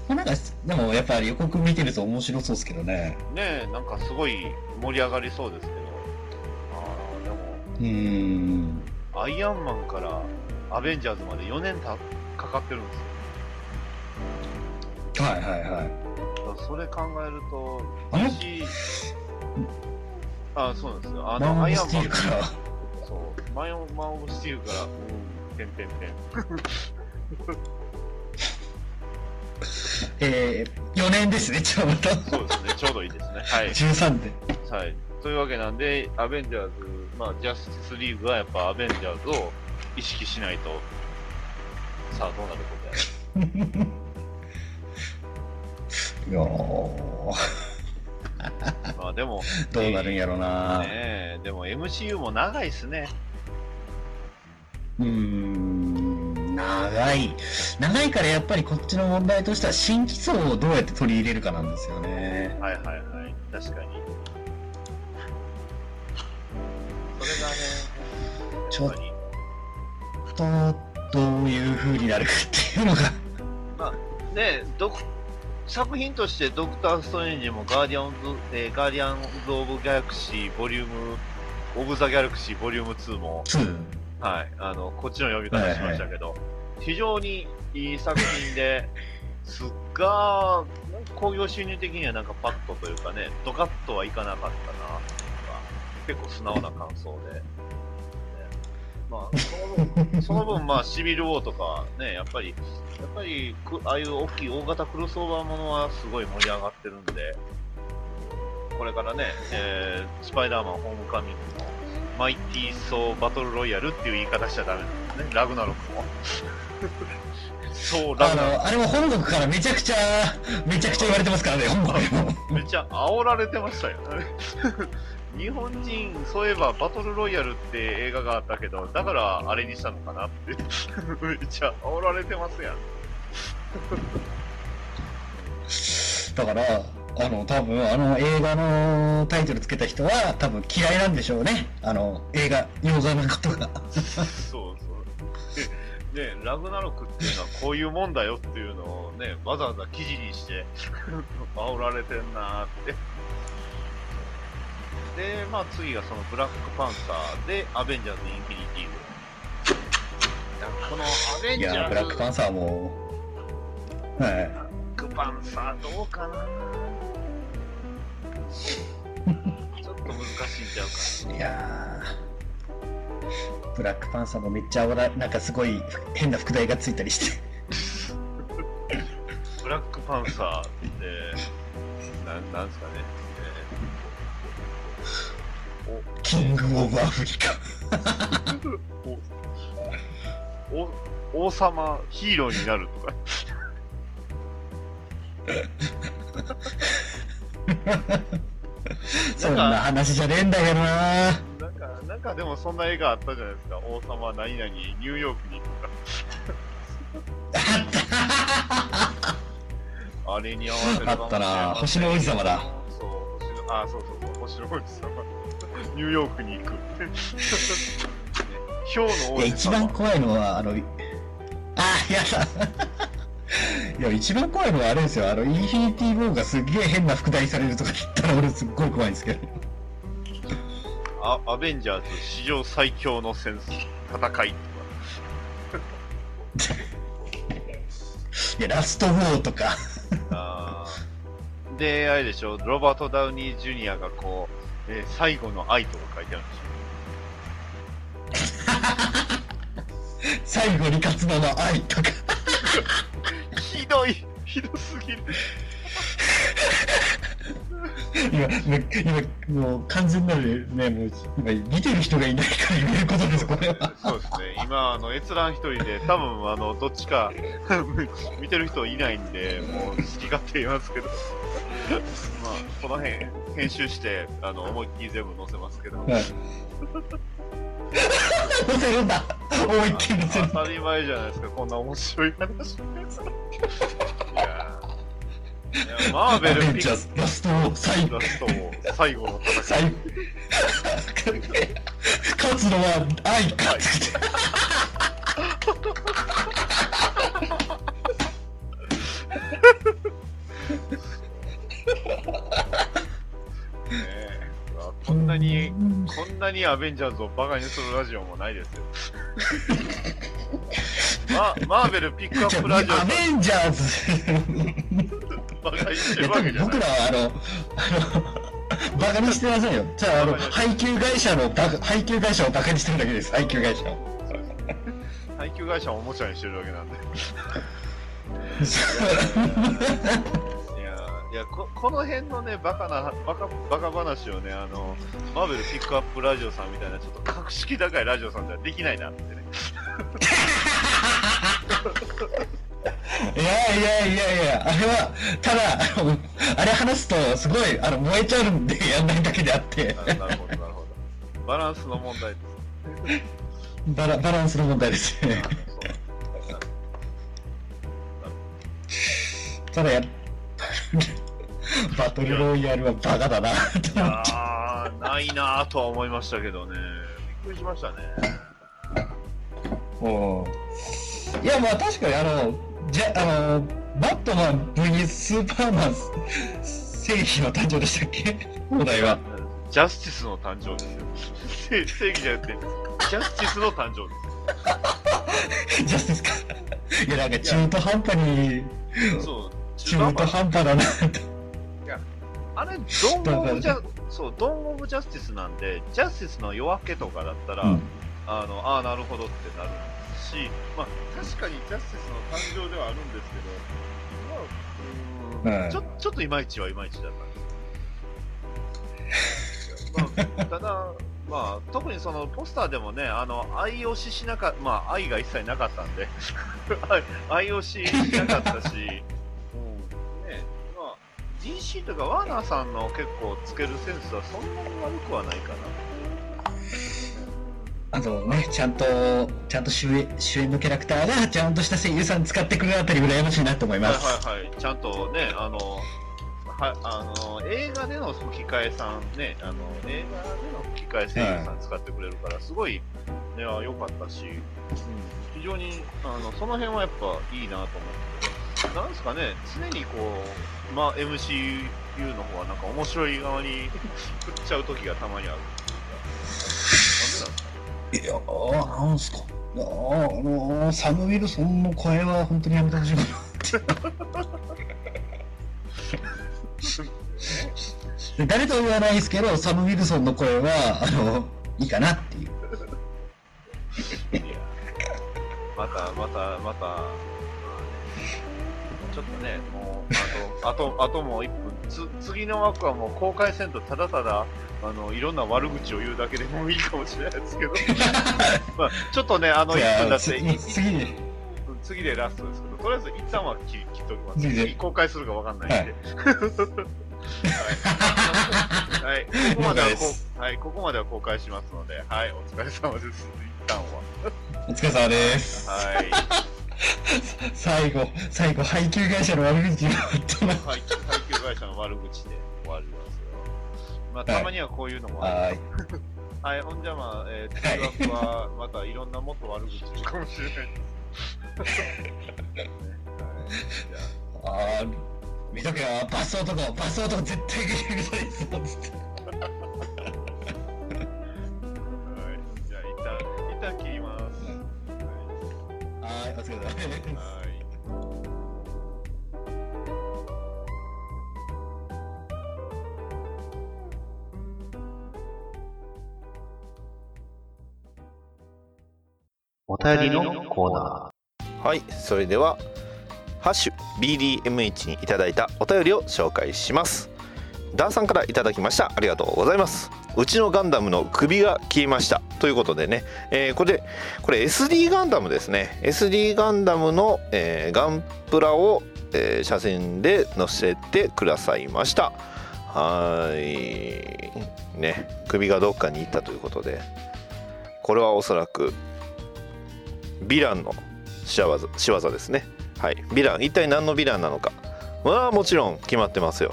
まあなんか、でもやっぱり予告見てると面白そうですけどね。ねえ、なんかすごい盛り上がりそうですけど、うーん。アイアンマンからアベンジャーズまで4年たかかってるんですよ。はいはいはい。それ考えると、あの DC あ、そうなんですよ。あの、アイアンマンから、そう、マイオンマン・オブ・スティールから、うん、てんてんてん。えー、4年ですね、ちょうど。そうですね、ちょうどいいですね。はい。13で。はい。というわけなんで、アベンジャーズ、まあ、ジャスティスリーグはやっぱアベンジャーズを意識しないと、さあどうなることやら。いやー、まあでも、どうなるんやろな。ねえ、でも MCU も長いっすね。うーん、長い。長いからやっぱりこっちの問題としては新規層をどうやって取り入れるかなんですよね。はいはいはい。確かに。ちょと、どういう風になるかっていうのが。ねドク作品としてドクター・ストレンジもガーディアンズ、えーガーディアンズ・オブ・ギャラクシー、ボリューム、オブ・ザ・ギャラクシー、ボリューム2も、2。はい、あの、こっちの読み方しましたけど、非常にいい作品で、すっが、興行収入的にはなんかパッとというかね、ドカッとはいかなかったな、とか、結構素直な感想で。ねまあ、その分、その分、まあ、シビル・ウォーとかね、やっぱり、やっぱりく、ああいう大きい大型クロスオーバーものはすごい盛り上がってるんで、これからね、えー、スパイダーマンホームカミングも、マイティーソーバトルロイヤルっていう言い方しちゃダメなんですね。ラグナロクも。そう、ラあグナロの、あれも本国からめちゃくちゃ、めちゃくちゃ言われてますからね、本国でも。ク。めっちゃ煽られてましたよ。日本人、そういえばバトルロイヤルって映画があったけど、だからあれにしたのかなって。めっちゃ煽られてますやん。だから、あの、多分、あの映画のタイトルつけた人は、多分嫌いなんでしょうね。あの、映画、洋画のことが。そうそう。で、ね、ラグナロクっていうのはこういうもんだよっていうのをね、わざわざ記事にして、煽られてんなーって。で、まあ次がそのブラックパンサーで、アベンジャーズ・インフィニティーグ。このアベンいや、ジャーズ、ブラックパンサーも、はい。ブラックパンサーどうかな ちょっと難しいんちゃうかいやー、ブラックパンサーもめっちゃおら、なんかすごい変な副題がついたりして。ブラックパンサーって、なん、なんですかね。えーキングオブアフリカ。王様、ヒーローになるとか。そんな話じゃねえんだけどななんか、なんかでもそんな映画あったじゃないですか。王様何々、ニューヨークに行くか。あれに合わせるあったな星の王子様だ。そう、星の、あ、そうそうそう、星の王子様。ニューヨークに行く。ヒョウの王子様。いや、一番怖いのは、あの、あー、やだ。いや、一番怖いのはあれですよ。あの、インフィニティ・ウォーがすっげえ変な副題されるとか言ったら俺すっごい怖いんですけど。あアベンジャーズ史上最強の戦争戦い いや、ラスト・ウォーとか。とか。あーで、あれでしょ、ロバート・ダウニー・ジュニアがこう、えー最後の愛とか書いてあるんでし最後に勝つのの愛とか。ょ。ひどいひどすぎる。今、もう今、もう完全なるね、もう、今、見てる人がいないから言えることです、これは。そうですね、今、あの、閲覧一人で、多分、あの、どっちか、見てる人いないんで、もう、好き勝手言いますけど。まあ、この辺、編集して、あの、思いっきり全部載せますけど。はい。載せるんだ思いっきり載せる。当たり前じゃないですか、こんな面白い話。いやーいやマーベルピッラストを最後クラ、ストを最後の戦い。最後。勝つのは愛かって。こんなに、こんなにアベンジャーズをバカにするラジオもないですよ。マ マーベルピックアップラジオアベンジャーズ。バカにしてるわけじゃない。分僕ら。はあのあのバカにしてませんよ。じゃああの配給会社のバカ配給会社をバカにしてるだけです。配給会社を。配給会社をおもちゃにしてるだけなんで。いやここの辺のねバカなバカバカ話をねあのマーベルピックアップラジオさんみたいなちょっと格式高いラジオさんではできないなってね。いやいやいやいや、あれは、ただ、あれ話すと、すごい、あの、燃えちゃうんでやんないだけであって、あなるほどなるほど。バランスの問題です。バラバランスの問題です。ね。ただや、バトルロイヤルはバカだな、と思って。あーないなぁとは思いましたけどね。びっくりしましたね。うん。いや、まあ確かに、あの、じゃ、あの、バットマン VS スーパーマン正義の誕生でしたっけ？お題は。ジャスティスの誕生ですよ。正正義じゃなくてジャスティスの誕生です。ジャスティスか。いや、なんか中途半端に、そう中途半端だな、と。あれ、ドンゴブジャ、そう、ドンゴブジャスティスなんで、ジャスティスの夜明けとかだったら、うんあの、ああ、なるほどってなるし、まあ、確かにジャスティスの誕生ではあるんですけど、まあ、うーんはいちょちょっといまいちはいまいちだったんですよ。まあ、ただ、まあ、特にそのポスターでもね、あの、愛押ししなかった、まあ、愛が一切なかったんで、愛愛押ししなかったし、DC とかワーナーさんの結構つけるセンスはそんなに悪くはないかな。あとね、ちゃんと、ちゃんと主演主演のキャラクターが、ちゃんとした声優さん使ってくれるあたり羨ましいなと思います。はいはいはい。ちゃんとね、あの、はあの映画での吹き替えさんね、あの映画での吹き替え声優さん使ってくれるから、すごい、良かったし、うん、非常にあのその辺はやっぱいいなと思って。なんですかね、常にこう、まあ、MCU の方はなんか面白い側に 振っちゃう時がたまにある。なんでなんですかいやー、なんすか。あのー、サム・ウィルソンの声は本当にやめてほしいなで 誰とは言わないですけど、サム・ウィルソンの声は、あの、いいかなっていう。いやまた、また、また、ちょっとね、もう、あと、あと、あともう1分。つ、次の枠はもう公開せんとただただ、あの、いろんな悪口を言うだけでもいいかもしれないですけど。まあ、ちょっとね、あの、じゃ1分だあ、って、次に、次でラストですけど、とりあえず一旦は切切っておきます。次公開するかわかんないんで。はい。はい。ここまではこはい。ここまでは公開しますので、はい。お疲れ様です。一旦は。お疲れ様です。はい。最後、最後、配給会社の悪口を言ったな。配給配給会社の悪口で終わりますよ。まあ、たまにはこういうのもあはる。はい、ほんじゃまあ、えー、通学はまたいろんなもっと悪口言うかもしれないです。ねはい、あー、見とけよ、バス男、バス男絶対許さないぞ、つって。あ、はい、じゃあ一旦、一旦 切ります。はい、お疲れ様です。はい。はい。お便りのコーナーはいそれではハッシュ BDMH にいただいたお便りを紹介しますダーさんからいただきました。ありがとうございます。うちのガンダムの首が消えました。ということでね、えーこれこれ SD ガンダムですね。SD ガンダムの、えーガンプラを、えー写真で載せてくださいました。はい。ね。首がどっかに行ったということで。これはおそらくヴィランの仕業仕業ですね。はい。ヴィラン。一体何のヴィランなのか。まあもちろん決まってますよ、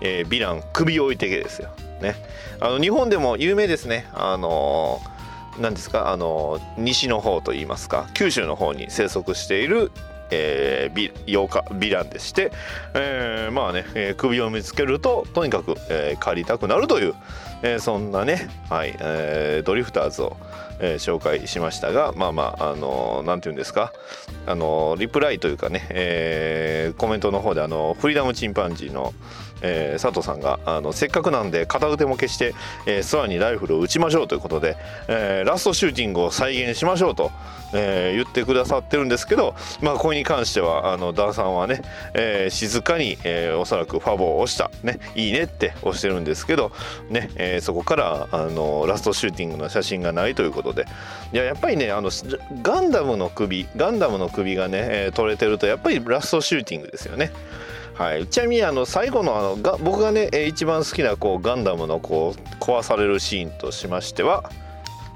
えーヴィラン首を置いてけですよ。ね。あの日本でも有名ですね。あのー何ですか？あのー西の方といいますか。九州の方に生息しているえー、ビ8日ヴィランでして、えーまあね、えー首を見つけるととにかく、えー狩りたくなるという、えーそんなね、はいえードリフターズを、えー紹介しましたがまあまああのーなんていうんですか？あのーリプライというかね、えーコメントの方であのフリーダムチンパンジーの、えー佐藤さんがあのせっかくなんで片腕も消して、えー、スワにライフルを撃ちましょうということで、えーラストシューティングを再現しましょうと、えー言ってくださってるんですけど、まあ、これに関してはあのダーさんはね、えー静かに、えーおそらくファボを押した、ね、いいねって押してるんですけど、ねえーそこからあのラストシューティングの写真がないということでいややっぱりねあのガンダムの首ガンダムの首がね、えー取れてるとやっぱりラストシューティングですよね。はい、ちなみにあの最後のあのが僕がね一番好きなこうガンダムのこう壊されるシーンとしましては、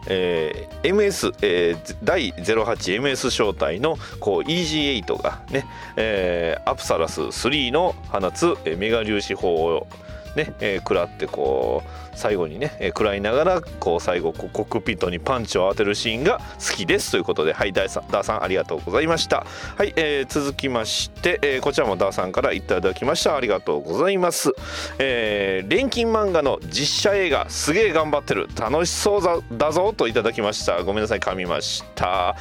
えー MS、えー第 08MS 正体のこう EG8 がね、えーアプサラス3の放つメガ粒子砲をね、えー食らってこう最後にね、えー食らいながらこう最後こうコックピットにパンチを当てるシーンが好きですということではいダーさんダーさんありがとうございました。はい、えー続きまして、えーこちらもダーさんからいただきました。ありがとうございます。えー錬金漫画の実写映画すげえ頑張ってる。楽しそうだぞといただきました。ごめんなさい噛みました。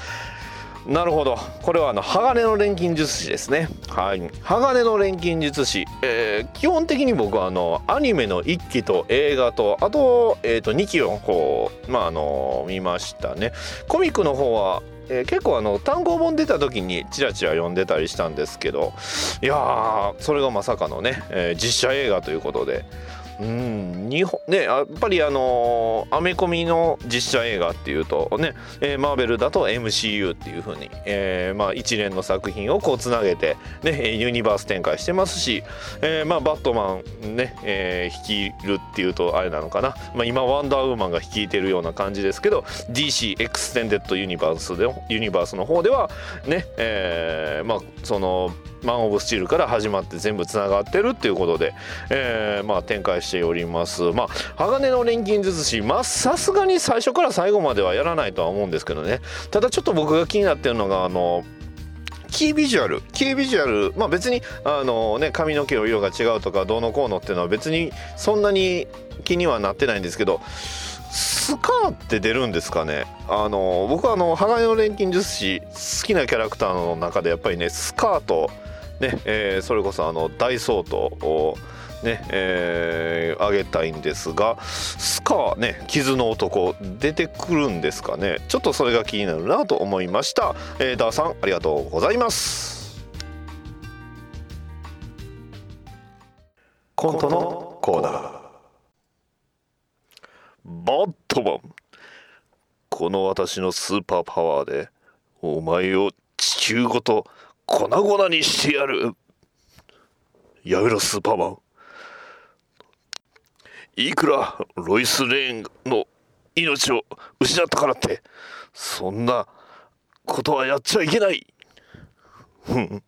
なるほど。これはあの鋼の錬金術師ですね。はい。鋼の錬金術師、えー基本的に僕はあのアニメの1期と映画とあと,、えー、と2期の方まああの見ましたね。コミックの方はえー結構あの単行本出た時にチラチラ読んでたりしたんですけどいやーそれがまさかのね、えー実写映画ということで。うん日本ねやっぱりあのアメコミの実写映画っていうとね、えーマーベルだと MCU っていう風に、えーまあ、一連の作品をこうつなげて、ね、ユニバース展開してますし、えーまあ、バットマンね、えー率いるっていうとあれなのかな、まあ、今ワンダーウーマンが率いてるような感じですけど DC エクステンデッドユニバースでユニバースの方ではね、えーまあそのマン・オブ・スチールから始まって全部つながってるっていうことで、えーまあ、展開しております。まあ鋼の錬金術師まあさすがに最初から最後まではやらないとは思うんですけどね。ただちょっと僕が気になってるのがあのキービジュアル。キービジュアルまあ別にあのね髪の毛の色が違うとかどうのこうのっていうのは別にそんなに気にはなってないんですけどスカーって出るんですかね。あの僕はあの鋼の錬金術師好きなキャラクターの中でやっぱりねスカートね、えーそれこそあの大相当をねえー、あげたいんですがスカーね傷の男出てくるんですかね。ちょっとそれが気になるなと思いました、えー、ダーさんありがとうございます。コントのコーナー。バットマンこの私のスーパーパワーでお前を地球ごと粉々にしてやる。やめろスーパーマン。いくらロイス・レーンの命を失ったからってそんなことはやっちゃいけない。うん。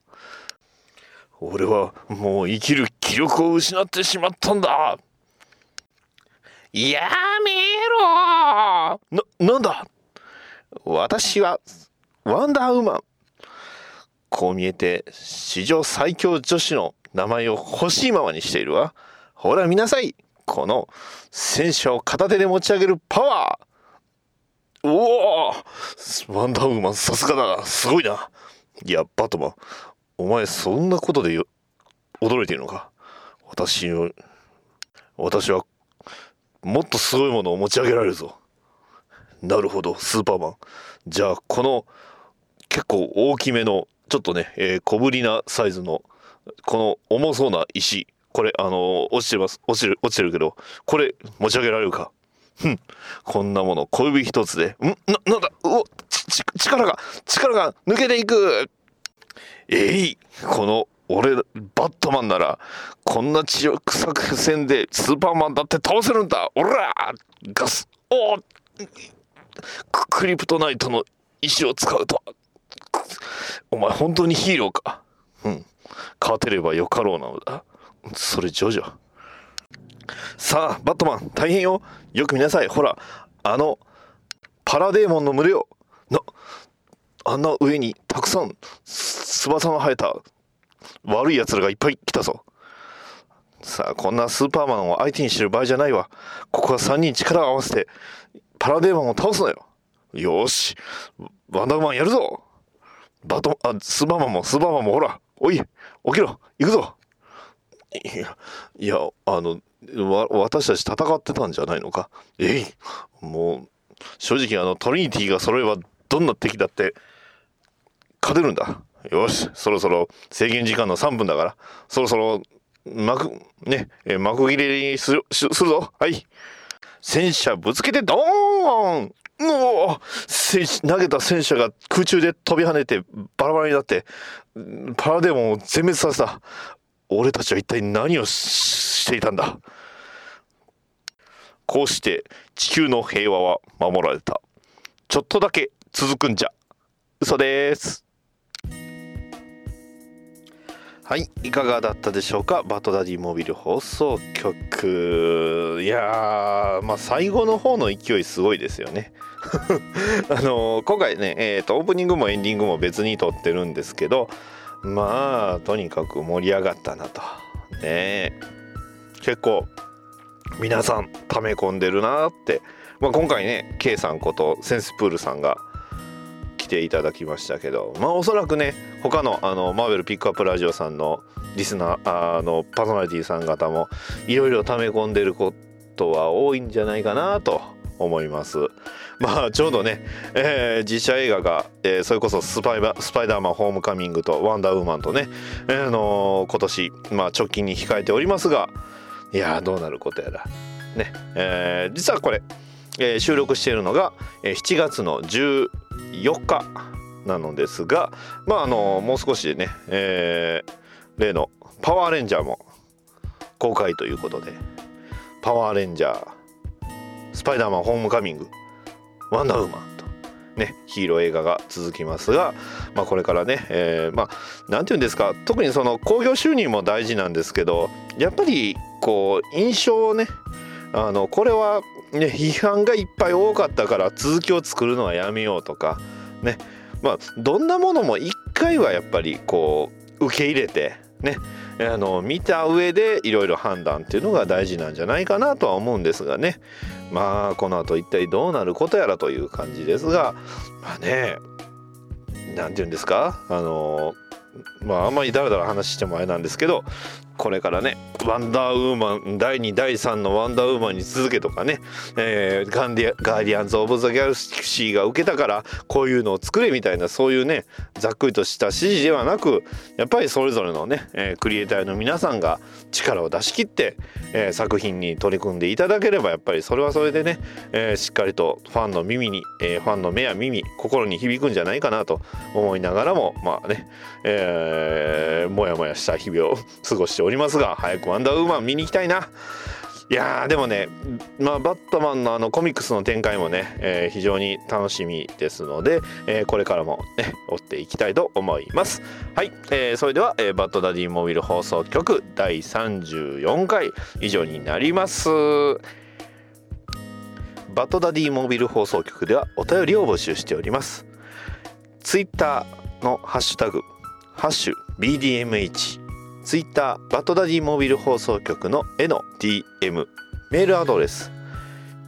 俺はもう生きる気力を失ってしまったんだ。やめろ！な、なんだ？私はワンダーウーマン。こう見えて史上最強女子の名前を欲しいままにしているわ。ほら見なさい。この戦車を片手で持ち上げるパワー。おお！ワンダーウーマンさすがだな。すごいな。いやバトマンお前そんなことで驚いているのか？私の私はもっとすごいものを持ち上げられるぞ。なるほどスーパーマン。じゃあこの結構大きめのちょっとね、えー小ぶりなサイズのこの重そうな石。これあのー落ちてます。落ちる落ちてるけどこれ持ち上げられるか？ふん。こんなもの小指一つで。ん？ななんだ？うおち力が力が抜けていく！えい！この俺バットマンならこんな血を臭く戦でスーパーマンだって倒せるんだ！おら！ガス！おー！ククリプトナイトの石を使うとは。お前本当にヒーローか？うん。勝てればよかろうなのだ。それジョジョ。さあバットマン大変よ。よく見なさい。ほらあのパラデーモンの群れをなあんな上にたくさん翼の生えた悪い奴らがいっぱい来たぞ。さあこんなスーパーマンを相手にしてる場合じゃないわ。ここは3人力を合わせてパラデーマンを倒すのよ。よし。ワンダーマンやるぞ。バトンあスーパーマもスーパーマもほらおい起きろ行くぞ。いやいやあのわ私たち戦ってたんじゃないのか。えいもう正直あのトリニティが揃えばどんな敵だって勝てるんだ。よしそろそろ制限時間の3分だからそろそろ幕ねえ幕切れにするするぞ。はい。戦車ぶつけてドーンもう投げた戦車が空中で飛び跳ねてバラバラになってパラデーモンを全滅させた。俺たちは一体何をししていたんだ。こうして地球の平和は守られた。ちょっとだけ続くんじゃ。嘘です。はいいかがだったでしょうか？バトダディモビル放送局。いやーまあ最後の方の勢いすごいですよね。あのー今回ねえーとオープニングもエンディングも別に撮ってるんですけどまあとにかく盛り上がったなと。ね。結構皆さん溜め込んでるなって、まあ、今回ね K さんことセンスプールさんがていただきましたけどまあおそらくね他のあのマーベルピックアップラジオさんのリスナーあのパーソナリティさん方もいろいろ溜め込んでることは多いんじゃないかなと思います。まあちょうどね、えー実写映画が、えーそれこそスパイバスパイダーマンホームカミングとワンダーウーマンとね、えーのー今年、まあ、直近に控えておりますがいやどうなることやら。ね、えー実はこれ、えー収録しているのが、えー7月の4日なのですがまああのもう少しでね、えー例のパワーレンジャーも公開ということでパワーレンジャースパイダーマンホームカミングワンダーウーマンとねヒーロー映画が続きますが、まあ、これからね、えーまあなんていうんですか特にその興行収入も大事なんですけどやっぱりこう印象をねあのこれはね批判がいっぱい多かったから続きを作るのはやめようとかね。まあどんなものも一回はやっぱりこう受け入れてね。あの見た上でいろいろ判断っていうのが大事なんじゃないかなとは思うんですがね。まあこの後一体どうなることやらという感じですがまあねなんて言うんですか？あのまああんまりだらだら話してもあれなんですけどこれからね「ワンダーウーマン」第2第3の「ワンダーウーマン」に続けとかね「えーガンディアガーディアンズ・オブ・ザ・ギャラクシー」が受けたからこういうのを作れみたいなそういうねざっくりとした指示ではなくやっぱりそれぞれのね、えークリエイターの皆さんが力を出し切って、えー作品に取り組んでいただければやっぱりそれはそれでね、えーしっかりとファンの耳に、えーファンの目や耳心に響くんじゃないかなと思いながらもまあね、えーもやもやした日々を過ごしておりますが早くワンダーウーマン見に行きたいな。いやでもね、まあ、バットマンのあのコミックスの展開もね、えー非常に楽しみですので、えーこれからもね追っていきたいと思います。はい、えーそれでは、えーバッドダディモビル放送局第34回以上になります。バッドダディモビル放送局ではお便りを募集しております。ツイッターのハッシュタグハッシュ BDMH ツイッターバッドダディモビル放送局の絵の DM メールアドレス。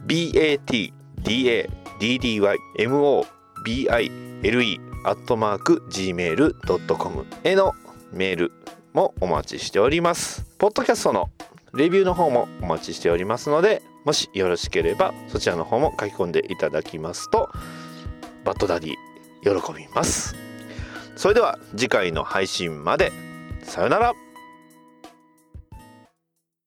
BATDADDYMOBILE アットマーク Gmail.com へのメールもお待ちしております。ポッドキャストのレビューの方もお待ちしておりますのでもしよろしければそちらの方も書き込んでいただきますとバッドダディ喜びます。それでは次回の配信まで。さよなら。